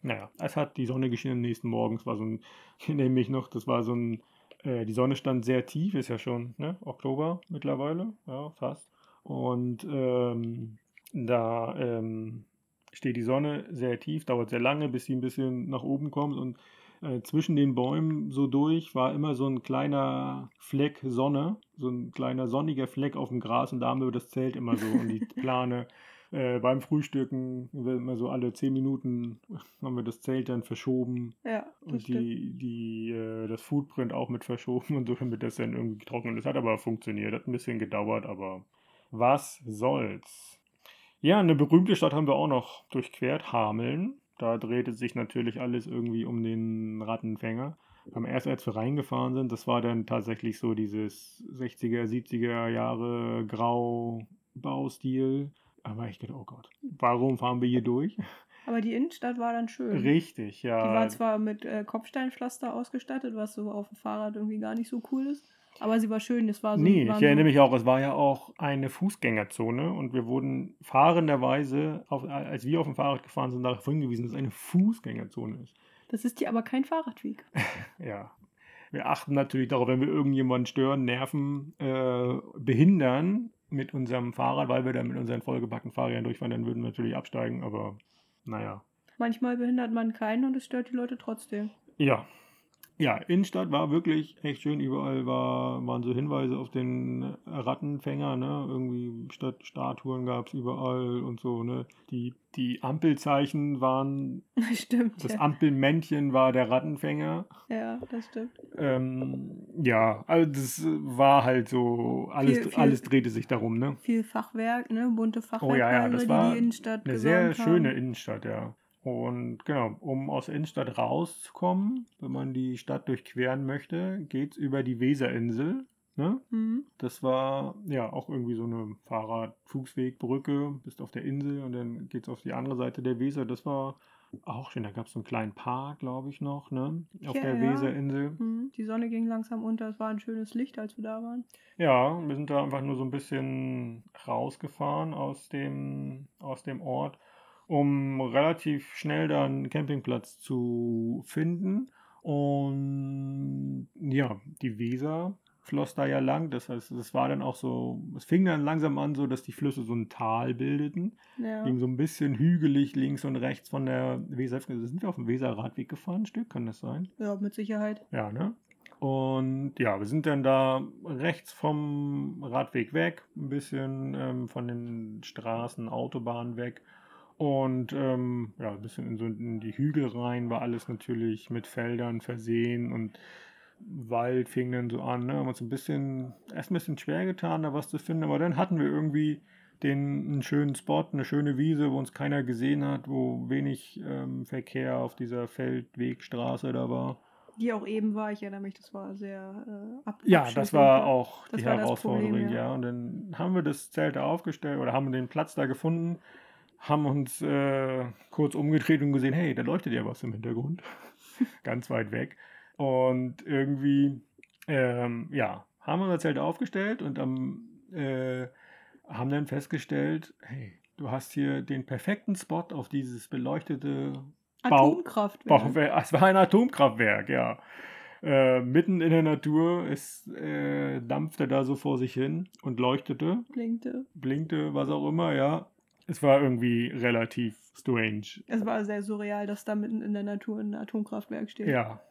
Naja, es hat die Sonne geschienen am nächsten Morgen. Es war so ein, ich erinnere mich noch, das war so ein, äh, die Sonne stand sehr tief, ist ja schon, ne? Oktober mittlerweile, ja, fast. Und ähm, da ähm, steht die Sonne sehr tief, dauert sehr lange, bis sie ein bisschen nach oben kommt und äh, zwischen den Bäumen so durch war immer so ein kleiner Fleck Sonne, so ein kleiner sonniger Fleck auf dem Gras und da haben wir das Zelt immer so und die Plane. Äh, beim Frühstücken, wir immer so alle zehn Minuten haben wir das Zelt dann verschoben Ja, und die, die, äh, das Footprint auch mit verschoben und so, damit das dann irgendwie getrocknet ist. Hat aber funktioniert, hat ein bisschen gedauert, aber was soll's. Ja, eine berühmte Stadt haben wir auch noch durchquert, Hameln. Da drehte sich natürlich alles irgendwie um den Rattenfänger. Beim ersten, als wir reingefahren sind, das war dann tatsächlich so dieses 60er, 70er Jahre Grau-Baustil. Aber ich dachte, oh Gott, warum fahren wir hier durch? Aber die Innenstadt war dann schön. Richtig, ja. Die war zwar mit äh, Kopfsteinpflaster ausgestattet, was so auf dem Fahrrad irgendwie gar nicht so cool ist. Aber sie war schön. Es war so. Nee, ich erinnere mich auch, es war ja auch eine Fußgängerzone und wir wurden fahrenderweise, auf, als wir auf dem Fahrrad gefahren sind, darauf hingewiesen, dass es eine Fußgängerzone ist. Das ist hier aber kein Fahrradweg. Ja. Wir achten natürlich darauf, wenn wir irgendjemanden stören, nerven, äh, behindern mit unserem Fahrrad, weil wir dann mit unseren vollgepackten Fahrrädern durchfahren, dann würden wir natürlich absteigen, aber naja. Manchmal behindert man keinen und es stört die Leute trotzdem. Ja. Ja, Innenstadt war wirklich echt schön. Überall war, waren so Hinweise auf den Rattenfänger, ne? Irgendwie Stadt, Statuen gab es überall und so, ne? Die, die Ampelzeichen waren, stimmt. das Ja. Ampelmännchen war der Rattenfänger. ja, das stimmt. Ähm, ja, also das war halt so, alles, Viel- viel- alles drehte sich darum, ne? Viel Fachwerk, ne? Bunte Oh ja, ja, das die war die Innenstadt Eine sehr gesäumt schöne haben. Innenstadt, ja. Und genau, um aus Innenstadt rauszukommen, wenn man die Stadt durchqueren möchte, geht es über die Weserinsel. Ne? Mhm. Das war ja auch irgendwie so eine Fahrrad-Fußwegbrücke, bist auf der Insel und dann geht es auf die andere Seite der Weser. Das war auch schön. Da gab es so einen kleinen Park, glaube ich, noch, ne? Auf Ja, der ja. Weserinsel. Mhm. Die Sonne ging langsam unter. Es war ein schönes Licht, als wir da waren. Ja, wir sind da einfach nur so ein bisschen rausgefahren aus dem, aus dem Ort, um relativ schnell dann einen Campingplatz zu finden. Und ja, die Weser floss da ja lang. Das heißt, es war dann auch so, es fing dann langsam an, so dass die Flüsse so ein Tal bildeten. Ja. Ging so ein bisschen hügelig links und rechts von der Weser. Sind wir auf dem Weserradweg gefahren, ein Stück, kann das sein? ja, mit Sicherheit. Ja, ne? Und ja, wir sind dann da rechts vom Radweg weg, ein bisschen ähm, von den Straßen, Autobahnen weg. Und ähm, ja, ein bisschen in, so in die Hügel rein war alles natürlich mit Feldern versehen und Wald fing dann so an. Ne? Haben uns ein bisschen, erst ein bisschen schwer getan, da was zu finden, aber dann hatten wir irgendwie den, einen schönen Spot, eine schöne Wiese, wo uns keiner gesehen hat, wo wenig ähm, Verkehr auf dieser Feldwegstraße da war. Die auch eben war, ich erinnere mich, das war sehr äh, ab Ja, das war auch Das die war Herausforderung, Problem, ja. ja. Und dann haben wir das Zelt da aufgestellt oder haben den Platz da gefunden, haben uns äh, kurz umgedreht und gesehen, hey, da leuchtet ja was im Hintergrund. Ganz weit weg. Und irgendwie, ähm, ja, haben wir unser Zelt aufgestellt und am, äh, haben dann festgestellt, hey, du hast hier den perfekten Spot auf dieses beleuchtete Bau- Atomkraftwerk. Bauwerk. Es war ein Atomkraftwerk, ja. Äh, mitten in der Natur, es äh, dampfte da so vor sich hin und leuchtete, blinkte. blinkte, was auch immer, ja. Es war irgendwie relativ strange. Es war sehr surreal, dass da mitten in der Natur ein Atomkraftwerk steht. Ja.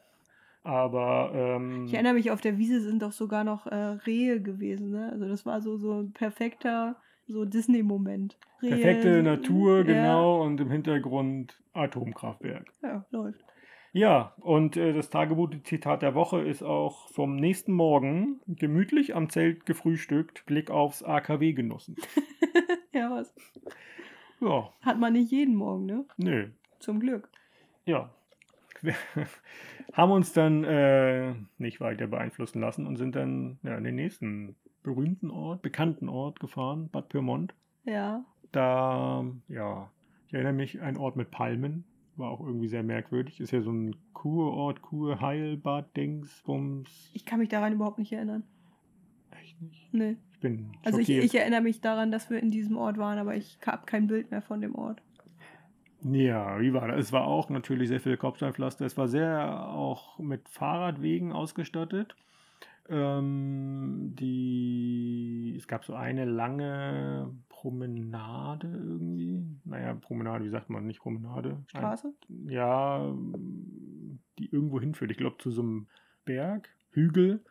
Aber ähm, Ich erinnere mich, auf der Wiese sind doch sogar noch äh, Rehe gewesen. Ne? Also das war so, so ein perfekter so Disney-Moment. Perfekte Natur, ja, genau, und im Hintergrund Atomkraftwerk. Ja, läuft. Ja, und äh, das Tagebuch-Zitat der Woche ist auch vom nächsten Morgen gemütlich am Zelt gefrühstückt, Blick aufs AKW genossen. ja, was? Ja, Hat man nicht jeden Morgen, ne? nö, Zum Glück. ja. Wir haben uns dann äh, nicht weiter beeinflussen lassen und sind dann ja, in den nächsten berühmten Ort, bekannten Ort gefahren, Bad Pyrmont. Ja. Da, ja, ich erinnere mich, ein Ort mit Palmen. War auch irgendwie sehr merkwürdig. Ist ja so ein Kurort, Kurheilbad, Dings, Bums. Ich kann mich daran überhaupt nicht erinnern. Echt nicht? Nee. Ich bin Also ich, ich erinnere mich daran, dass wir in diesem Ort waren, aber ich habe kein Bild mehr von dem Ort. Ja, wie war das? Es war auch natürlich sehr viel Kopfsteinpflaster. Es war sehr auch mit Fahrradwegen ausgestattet. Ähm, die, es gab so eine lange Promenade irgendwie. Naja, Promenade, wie sagt man, nicht Promenade. Ein, Straße? ja, die irgendwo hinführt. Ich glaube, zu so einem Berg, Hügel.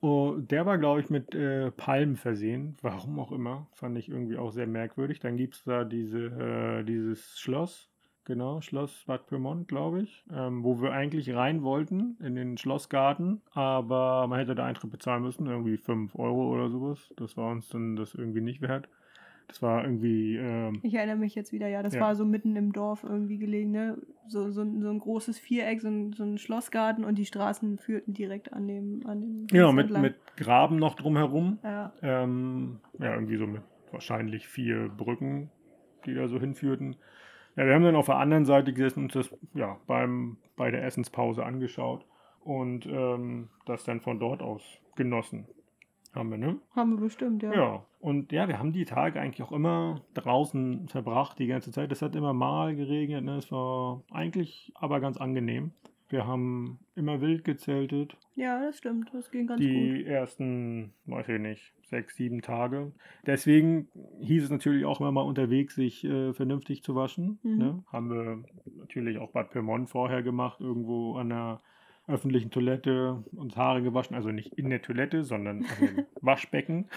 Oh, der war, glaube ich, mit äh, Palmen versehen. Warum auch immer. Fand ich irgendwie auch sehr merkwürdig. Dann gibt es da diese, äh, dieses Schloss. Genau, Schloss Bad Pyrmont, glaube ich. Ähm, wo wir eigentlich rein wollten, in den Schlossgarten. Aber man hätte da Eintritt bezahlen müssen. Irgendwie 5 Euro oder sowas. Das war uns dann das irgendwie nicht wert. Das war irgendwie. Ähm, Ich erinnere mich jetzt wieder, ja, das Ja. war so mitten im Dorf irgendwie gelegen, ne? So, so, ein- so ein großes Viereck, so ein, so ein Schlossgarten und die Straßen führten direkt an dem, an dem genau, Fluss mit, entlang. mit Graben noch drumherum. Ja, Ähm, ja, irgendwie so mit wahrscheinlich vier Brücken, die da so hinführten. Ja, wir haben dann auf der anderen Seite gesessen und das ja, beim, bei der Essenspause angeschaut und ähm, das dann von dort aus genossen. Haben wir, ne? haben wir bestimmt, ja. Ja. Und ja, wir haben die Tage eigentlich auch immer draußen verbracht, die ganze Zeit. Es hat immer mal geregnet, ne? Es war eigentlich aber ganz angenehm. Wir haben immer wild gezeltet. Ja, das stimmt, das ging ganz gut. die ersten, weiß ich nicht, sechs, sieben Tage. Deswegen hieß es natürlich auch immer mal unterwegs, sich äh, vernünftig zu waschen. Mhm. Ne? Haben wir natürlich auch Bad Pyrmont vorher gemacht, irgendwo an der öffentlichen Toilette uns Haare gewaschen. Also nicht in der Toilette, sondern an dem Waschbecken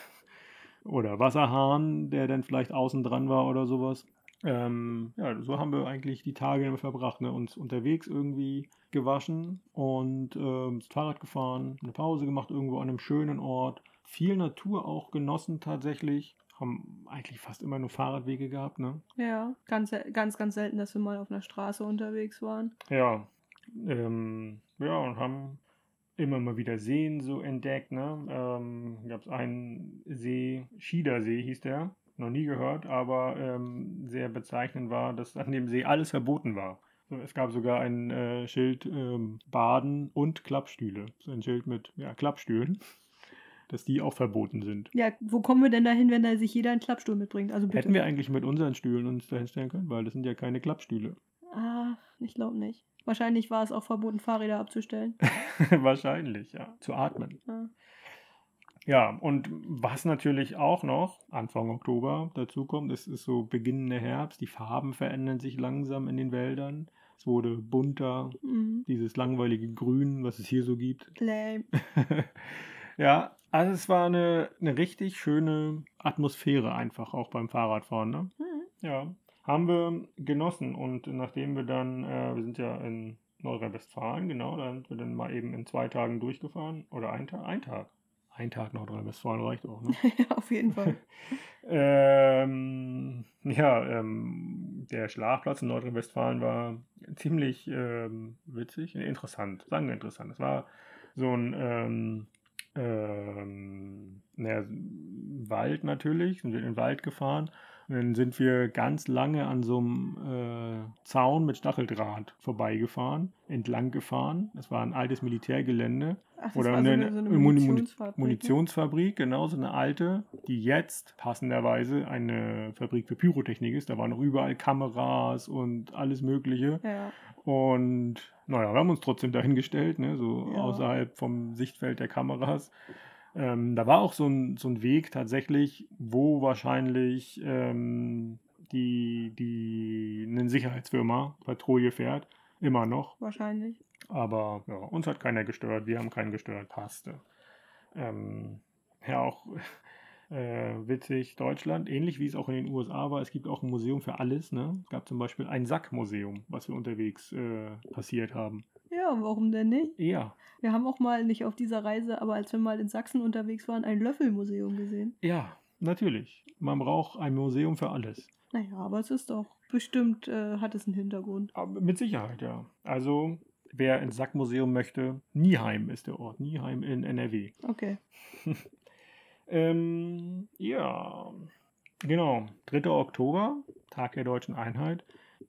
oder Wasserhahn, der dann vielleicht außen dran war oder sowas. Ähm, ja, so haben wir eigentlich die Tage immer verbracht, ne? uns unterwegs irgendwie gewaschen und ähm, das Fahrrad gefahren, eine Pause gemacht irgendwo an einem schönen Ort, viel Natur auch genossen tatsächlich, haben eigentlich fast immer nur Fahrradwege gehabt, ne? Ja, ganz, ganz, ganz selten, dass wir mal auf einer Straße unterwegs waren. Ja, ähm, ja und haben immer mal wieder Seen so entdeckt, ne? Ähm, gab es einen See, Schiedersee hieß der, noch nie gehört, aber ähm, sehr bezeichnend war, dass an dem See alles verboten war. Es gab sogar ein äh, Schild ähm, Baden und Klappstühle. So ein Schild mit ja, Klappstühlen, dass die auch verboten sind. Ja, wo kommen wir denn dahin, wenn da sich jeder einen Klappstuhl mitbringt? Also bitte. Hätten wir eigentlich mit unseren Stühlen uns dahin stellen können, weil das sind ja keine Klappstühle. Ah, ich glaube nicht. Wahrscheinlich war es auch verboten, Fahrräder abzustellen. Wahrscheinlich, ja. Zu atmen. Ja. Ja, und was natürlich auch noch Anfang Oktober dazu kommt, es ist so beginnender Herbst, die Farben verändern sich langsam in den Wäldern. Es wurde bunter, Mhm. dieses langweilige Grün, was es hier so gibt. Lame. ja, also es war eine, eine richtig schöne Atmosphäre einfach auch beim Fahrradfahren. Ne? Mhm. Ja, haben wir genossen und nachdem wir dann, äh, wir sind ja in Nordrhein-Westfalen, genau, da sind wir dann mal eben in zwei Tagen durchgefahren oder ein Tag, ein Tag. Ein Tag Nordrhein-Westfalen reicht auch, ne? ja, auf jeden Fall. ähm, ja, ähm, der Schlafplatz in Nordrhein-Westfalen war ziemlich ähm, witzig, interessant, sagen wir interessant. Es war so ein ähm, ähm, naja, Wald natürlich, sind wir in den Wald gefahren. Dann sind wir ganz lange an so einem äh, Zaun mit Stacheldraht vorbeigefahren, entlang gefahren. Das war ein altes Militärgelände. Ach, Oder war so eine, eine, so eine Muni- Muni- Munitionsfabrik. ne? Munitionsfabrik, genau, so eine alte, die jetzt passenderweise eine Fabrik für Pyrotechnik ist. Da waren noch überall Kameras und alles Mögliche. Ja, Und naja, wir haben uns trotzdem dahingestellt, ne, so Ja. außerhalb vom Sichtfeld der Kameras. Ähm, da war auch so ein, so ein Weg tatsächlich, wo wahrscheinlich ähm, die, die eine Sicherheitsfirma Patrouille fährt. Immer noch. wahrscheinlich. Aber ja, uns hat keiner gestört, wir haben keinen gestört, passte. Ähm, ja, auch äh, witzig, Deutschland, ähnlich wie es auch in den USA war, es gibt auch ein Museum für alles. Ne? Es gab zum Beispiel ein Sackmuseum, was wir unterwegs äh, passiert haben. Ja, warum denn nicht? Ja, Wir haben auch mal, nicht auf dieser Reise, aber als wir mal in Sachsen unterwegs waren, ein Löffelmuseum gesehen. ja, natürlich. Man braucht ein Museum für alles. Naja, aber es ist doch bestimmt, äh, hat es einen Hintergrund. Aber mit Sicherheit, ja. Also, wer ins Sackmuseum möchte, Nieheim ist der Ort. Nieheim in NRW. Okay. Ähm, ja, genau. 3. Oktober, Tag der deutschen Einheit.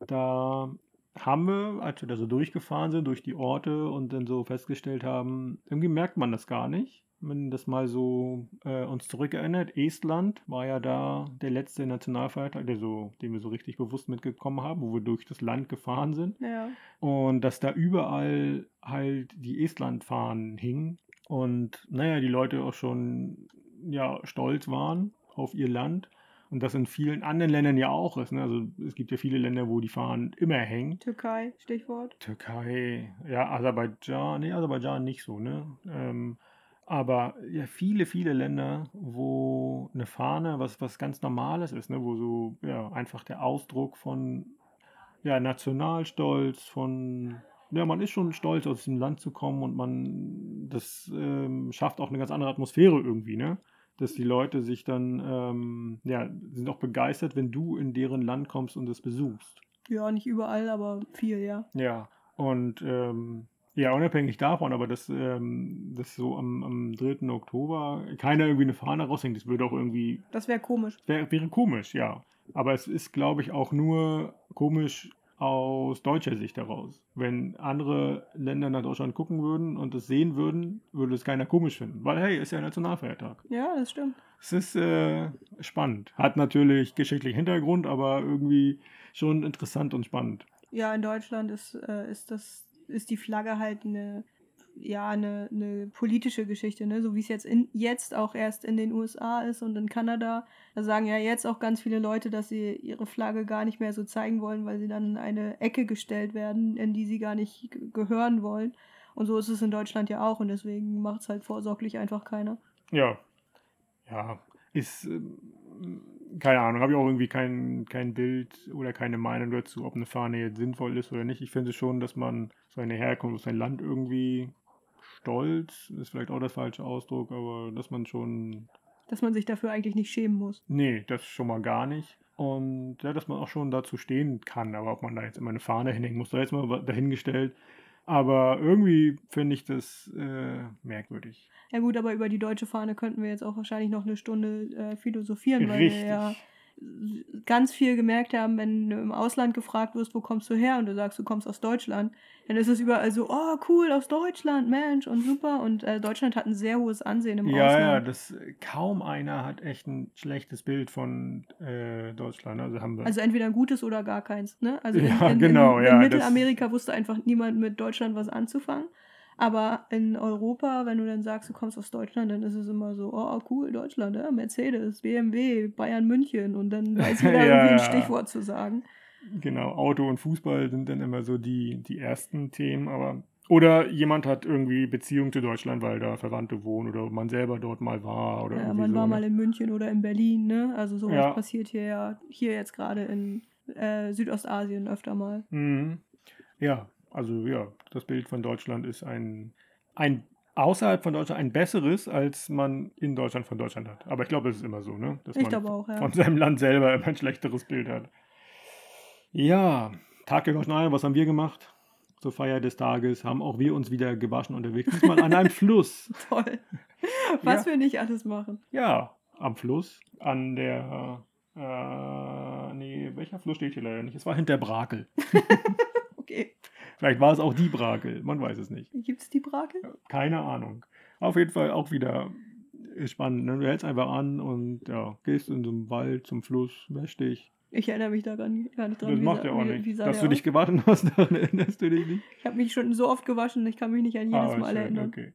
Da haben wir, als wir da so durchgefahren sind, durch die Orte und dann so festgestellt haben, irgendwie merkt man das gar nicht. Wenn das mal so äh, uns zurückerinnert, Estland war ja da der letzte Nationalfeiertag, der so, den wir so richtig bewusst mitgekommen haben, wo wir durch das Land gefahren sind. Ja. Und dass da überall halt die Estland-Fahnen hingen. Und naja, die Leute auch schon ja, stolz waren auf ihr Land. Und das in vielen anderen Ländern ja auch ist. Ne? Also es gibt ja viele Länder, wo die Fahnen immer hängen. Türkei, Stichwort. Türkei, ja, Aserbaidschan, nee, Aserbaidschan nicht so, ne? Ähm, aber ja, viele, viele Länder, wo eine Fahne was, was ganz Normales ist, ne? wo so ja, einfach der Ausdruck von ja, Nationalstolz, von ja, man ist schon stolz, aus diesem Land zu kommen und man das ähm, schafft auch eine ganz andere Atmosphäre irgendwie, ne? Dass die Leute sich dann, ähm, ja, sind auch begeistert, wenn du in deren Land kommst und es besuchst. Ja, nicht überall, aber viel, ja. Ja, und ähm, ja, unabhängig davon, aber dass, ähm, dass so am, am 3. Oktober keiner irgendwie eine Fahne raushängt, das würde auch irgendwie, Das wäre komisch. wär, wäre komisch, ja. Aber es ist, glaube ich, auch nur komisch aus deutscher Sicht heraus. Wenn andere Länder nach Deutschland gucken würden und es sehen würden, würde es keiner komisch finden. Weil, hey, ist ja Nationalfeiertag. Ja, das stimmt. Es ist äh, spannend. Hat natürlich geschichtlichen Hintergrund, aber irgendwie schon interessant und spannend. Ja, in Deutschland ist, äh, ist das, ist die Flagge halt eine, ja, eine, eine politische Geschichte, ne? So wie es jetzt in, jetzt auch erst in den USA ist und in Kanada. Da sagen ja jetzt auch ganz viele Leute, dass sie ihre Flagge gar nicht mehr so zeigen wollen, weil sie dann in eine Ecke gestellt werden, in die sie gar nicht gehören wollen. Und so ist es in Deutschland ja auch und deswegen macht es halt vorsorglich einfach keiner. Ja. Ja. Ist, ähm, keine Ahnung, habe ich auch irgendwie kein, kein Bild oder keine Meinung dazu, ob eine Fahne jetzt sinnvoll ist oder nicht. Ich finde schon, dass man seine Herkunft, sein Land irgendwie stolz, ist vielleicht auch der falsche Ausdruck, aber dass man schon, Dass man sich dafür eigentlich nicht schämen muss. nee, das schon mal gar nicht. Und ja, dass man auch schon dazu stehen kann, aber ob man da jetzt immer eine Fahne hinhängen muss, da jetzt mal dahingestellt. Aber irgendwie finde ich das äh, merkwürdig. Ja gut, aber über die deutsche Fahne könnten wir jetzt auch wahrscheinlich noch eine Stunde äh, philosophieren, weil Richtig. wir ja ganz viel gemerkt haben, wenn du im Ausland gefragt wirst, wo kommst du her und du sagst, du kommst aus Deutschland, dann ist es überall so, oh cool, aus Deutschland, Mensch und super und äh, Deutschland hat ein sehr hohes Ansehen im Ja, ja, Ausland. das kaum einer hat echt ein schlechtes Bild von äh, Deutschland. Also haben wir. Also entweder ein gutes oder gar keins. Ne? Also in, Ja, in, genau, in, ja, in Mittelamerika wusste einfach niemand mit Deutschland was anzufangen. Aber in Europa, wenn du dann sagst, du kommst aus Deutschland, dann ist es immer so, oh cool, Deutschland, ja, Mercedes, BMW, Bayern München und dann weiß jeder Ja, irgendwie ein. Stichwort zu sagen. genau, Auto und Fußball sind dann immer so die, die ersten Themen, aber. Oder jemand hat irgendwie Beziehung zu Deutschland, weil da Verwandte wohnen oder man selber dort mal war oder Ja, man so. war ne? mal in München oder in Berlin, ne? Also sowas Ja. passiert hier ja, hier jetzt gerade in äh, Südostasien öfter mal. Mhm. Ja, also ja, das Bild von Deutschland ist ein, ein außerhalb von Deutschland ein besseres, als man in Deutschland von Deutschland hat. Aber ich glaube, es ist immer so, ne? Dass Ich glaube auch, ja. von seinem Land selber immer ein schlechteres Bild hat. Ja, Tag gewaschen, ah, was haben wir gemacht? Zur Feier des Tages haben auch wir uns wieder gewaschen unterwegs. Diesmal an einem Fluss. Toll. Was Ja. wir nicht alles machen. Ja, am Fluss. An der. Äh, nee, welcher Fluss steht hier leider nicht? Es war hinter Brakel. Okay. Vielleicht war es auch die Brakel, man weiß es nicht. Gibt es die Brakel? Keine Ahnung. Auf jeden Fall auch wieder spannend. Ne? Du hältst einfach an und ja, gehst in so einen Wald zum Fluss, wäsch dich. Ich erinnere mich daran gar nicht dran. Das macht ja auch wie, nicht. Dass du dich gewaschen hast, daran erinnerst du dich nicht. Ich habe mich schon so oft gewaschen, ich kann mich nicht an jedes Ah, Mal schön, erinnern. Okay.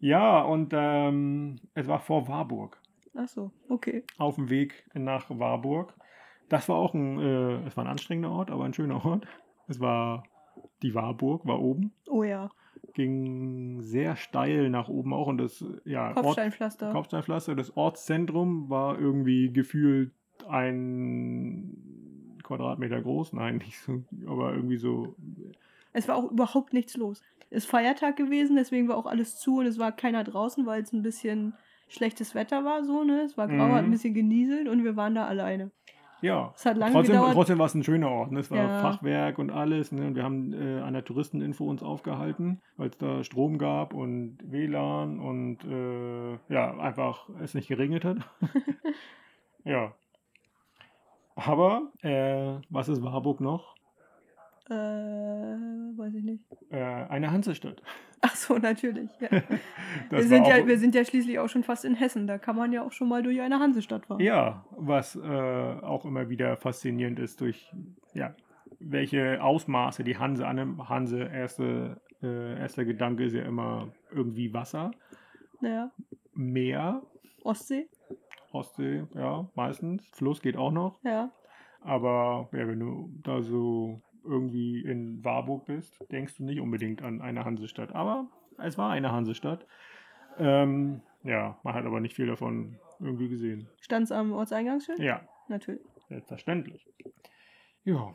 Ja, und ähm, es war vor Warburg. Ach so, okay. Auf dem Weg nach Warburg. Das war auch ein, äh, es war ein anstrengender Ort, aber ein schöner Ort. Es war die Warburg, war oben. Oh ja, Ging sehr steil nach oben auch und das ja, Ort, Kopfsteinpflaster. Kopfsteinpflaster. Das Ortszentrum war irgendwie gefühlt ein Quadratmeter groß. Nein, nicht so, aber irgendwie so. Es war auch überhaupt nichts los. Es ist Feiertag gewesen, deswegen war auch alles zu und es war keiner draußen, weil es ein bisschen schlechtes Wetter war, so, ne? Es war grau, Mhm. hat ein bisschen genieselt und wir waren da alleine. Ja, Es hat lange trotzdem, gedauert. trotzdem war es ein schöner Ort. Ne? Es war Ja. Fachwerk und alles. Ne? Und wir haben äh, an der Touristeninfo uns aufgehalten, weil es da Strom gab und WLAN und äh, ja, einfach es nicht geregnet hat. ja. Aber, äh, was ist Warburg noch? Äh, weiß ich nicht. Äh, eine Hansestadt. Ach so, natürlich. Ja. Wir, sind ja, wir sind ja schließlich auch schon fast in Hessen. Da kann man ja auch schon mal durch eine Hansestadt fahren. Ja, was äh, auch immer wieder faszinierend ist, durch ja, welche Ausmaße die Hanse annimmt. Hanse, erste, äh, erster Gedanke ist ja immer irgendwie Wasser, Ja. Meer, Ostsee. Ostsee, ja, meistens. Fluss geht auch noch. Ja. Aber ja, wenn du da so irgendwie in Warburg bist, denkst du nicht unbedingt an eine Hansestadt. Aber es war eine Hansestadt. Ähm, ja, man hat aber nicht viel davon irgendwie gesehen. Stand es am Ortseingangsschild? Ja, Natürlich. Selbstverständlich. Ja.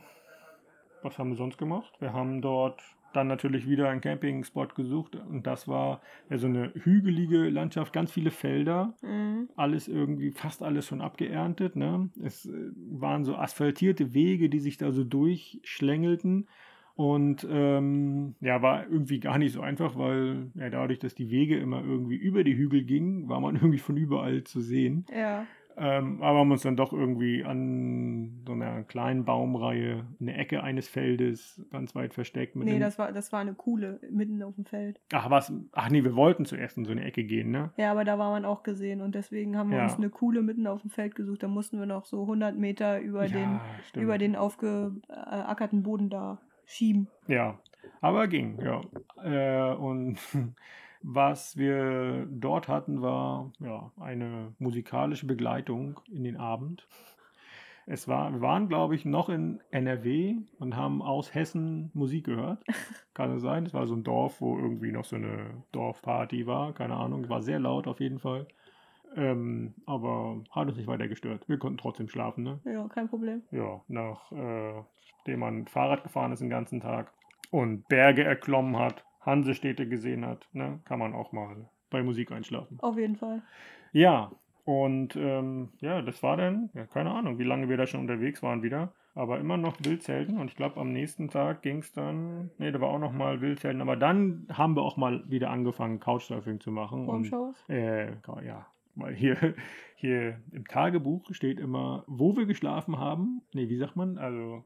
Was haben wir sonst gemacht? Wir haben dort dann natürlich wieder einen Campingspot gesucht und das war ja so eine hügelige Landschaft, ganz viele Felder, Mhm. alles irgendwie, fast alles schon abgeerntet. Ne? Es äh, waren so asphaltierte Wege, die sich da so durchschlängelten. Und ähm, ja, war irgendwie gar nicht so einfach, weil ja, dadurch, dass die Wege immer irgendwie über die Hügel gingen, war man irgendwie von überall zu sehen. Ja. Ähm, aber haben uns dann doch irgendwie an so einer kleinen Baumreihe in der Ecke eines Feldes ganz weit versteckt. Mit Nee, das war, das war eine Kuhle mitten auf dem Feld. Ach was? Ach nee, wir wollten zuerst in so eine Ecke gehen, ne? Ja, aber da war man auch gesehen und deswegen haben wir Ja. uns eine Kuhle mitten auf dem Feld gesucht. Da mussten wir noch so 100 Meter über, den, stimmt. über den aufgeackerten Boden da schieben. Ja, aber ging, ja. Äh, und was wir dort hatten, war ja eine musikalische Begleitung in den Abend. Es war, wir waren, glaube ich, noch in NRW und haben aus Hessen Musik gehört. Kann es sein? Es war so ein Dorf, wo irgendwie noch so eine Dorfparty war. Keine Ahnung. War sehr laut auf jeden Fall. Ähm, aber hat uns nicht weiter gestört. Wir konnten trotzdem schlafen, ne? Ja, kein Problem. ja, nachdem man Fahrrad gefahren ist den ganzen Tag und Berge erklommen hat, Hansestädte gesehen hat, ne, kann man auch mal bei Musik einschlafen. Auf jeden Fall. Ja, und ähm, ja, das war dann, ja, keine Ahnung, wie lange wir da schon unterwegs waren wieder, aber immer noch Wildzelten und ich glaube, am nächsten Tag ging es dann, nee, da war auch noch mal Wildzelten, aber dann haben wir auch mal wieder angefangen, Couchsurfing zu machen. und Warmshowers? äh, ja, weil hier, hier im Tagebuch steht immer, wo wir geschlafen haben. Nee, wie sagt man? Also,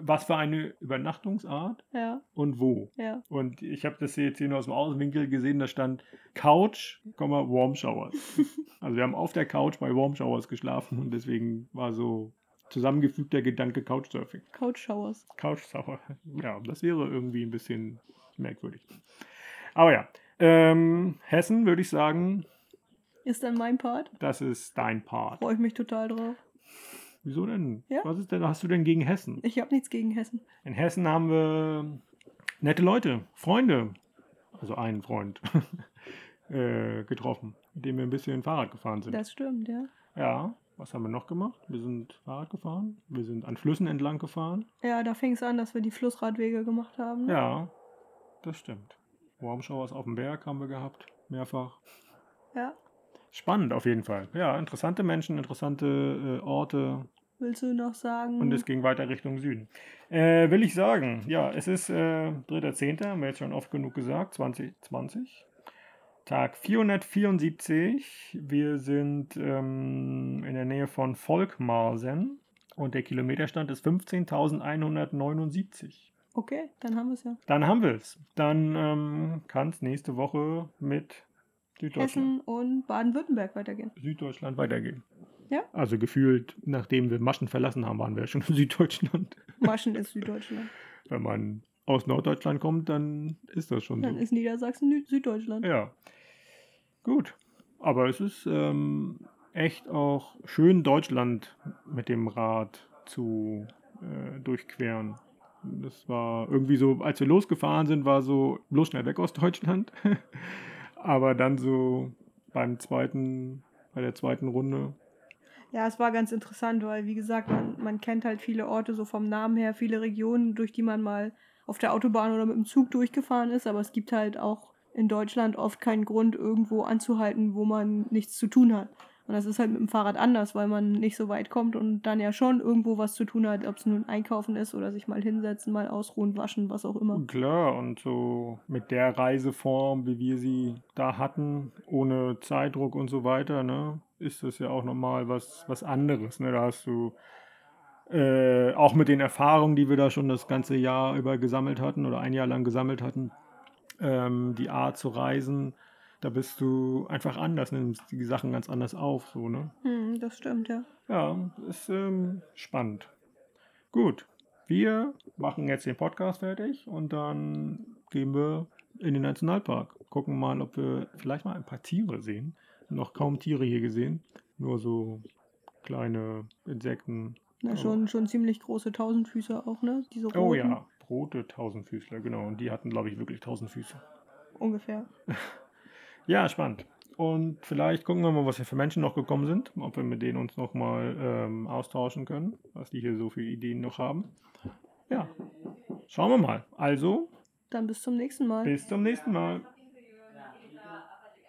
was für eine Übernachtungsart Ja, und wo. ja. Und ich habe das jetzt hier nur aus dem Außenwinkel gesehen, da stand Couch, Warm Showers. also wir haben auf der Couch bei Warm Showers geschlafen und deswegen war so zusammengefügter Gedanke Couchsurfing. Couch-Showers. Couch sauer. Ja, das wäre irgendwie ein bisschen merkwürdig. Aber ja, ähm, Hessen würde ich sagen, Ist dann mein Part. das ist dein Part. Freue ich mich total drauf. Wieso denn? Ja. Was ist denn, hast du denn gegen Hessen? Ich habe nichts gegen Hessen. In Hessen haben wir nette Leute, Freunde, also einen Freund äh, getroffen, mit dem wir ein bisschen Fahrrad gefahren sind. Das stimmt, ja. Ja, was haben wir noch gemacht? Wir sind Fahrrad gefahren, wir sind an Flüssen entlang gefahren. Ja, da fing es an, dass wir die Flussradwege gemacht haben. Ja, das stimmt. Warmshowers auf dem Berg haben wir gehabt, mehrfach. Ja. Spannend auf jeden Fall. Ja, interessante Menschen, interessante äh, Orte. Willst du noch sagen? Und es ging weiter Richtung Süden. Äh, will ich sagen, ja, es ist äh, 3.10., haben wir jetzt schon oft genug gesagt, 2020. Tag 474. Wir sind ähm, in der Nähe von Volkmarsen und der Kilometerstand ist 15.179. Okay, dann haben wir es ja. Dann haben wir es. Dann ähm, kann es nächste Woche mit Hessen und Baden-Württemberg weitergehen. Süddeutschland weitergehen. Ja. Also gefühlt, nachdem wir Maschen verlassen haben, waren wir schon in Süddeutschland. Maschen ist Süddeutschland. Wenn man aus Norddeutschland kommt, dann ist das schon Dann so. ist Niedersachsen Süddeutschland. Ja. Gut. Aber es ist ähm, echt auch schön, Deutschland mit dem Rad zu äh, durchqueren. Das war irgendwie so, als wir losgefahren sind, war so bloß schnell weg aus Deutschland. Aber dann so beim zweiten, bei der zweiten Runde. Ja, es war ganz interessant, weil, wie gesagt, man, man kennt halt viele Orte so vom Namen her, viele Regionen, durch die man mal auf der Autobahn oder mit dem Zug durchgefahren ist, aber es gibt halt auch in Deutschland oft keinen Grund, irgendwo anzuhalten, wo man nichts zu tun hat. Und das ist halt mit dem Fahrrad anders, weil man nicht so weit kommt und dann ja schon irgendwo was zu tun hat, ob es nun einkaufen ist oder sich mal hinsetzen, mal ausruhen, waschen, was auch immer. Klar, und so mit der Reiseform, wie wir sie da hatten, ohne Zeitdruck und so weiter, ne, ist das ja auch nochmal was, was anderes. Ne? Da hast du äh, auch mit den Erfahrungen, die wir da schon das ganze Jahr über gesammelt hatten oder ein Jahr lang gesammelt hatten, ähm, die Art zu reisen, da bist du einfach anders, nimmst die Sachen ganz anders auf, so, ne? Hm, das stimmt, ja. Ja, ist ähm, spannend. Gut, wir machen jetzt den Podcast fertig und dann gehen wir in den Nationalpark. Gucken mal, ob wir vielleicht mal ein paar Tiere sehen. Noch kaum Tiere hier gesehen, nur so kleine Insekten. Na, schon, schon ziemlich große Tausendfüßer auch, ne? Diese roten. Oh ja, rote Tausendfüßler, genau. Und die hatten, glaube ich, wirklich Tausendfüße. Ungefähr. Ja, spannend. Und vielleicht gucken wir mal, was hier für Menschen noch gekommen sind, ob wir mit denen uns noch mal ähm, austauschen können, was die hier so für Ideen noch haben. Ja, schauen wir mal. Also, Dann bis zum nächsten Mal. bis zum nächsten Mal.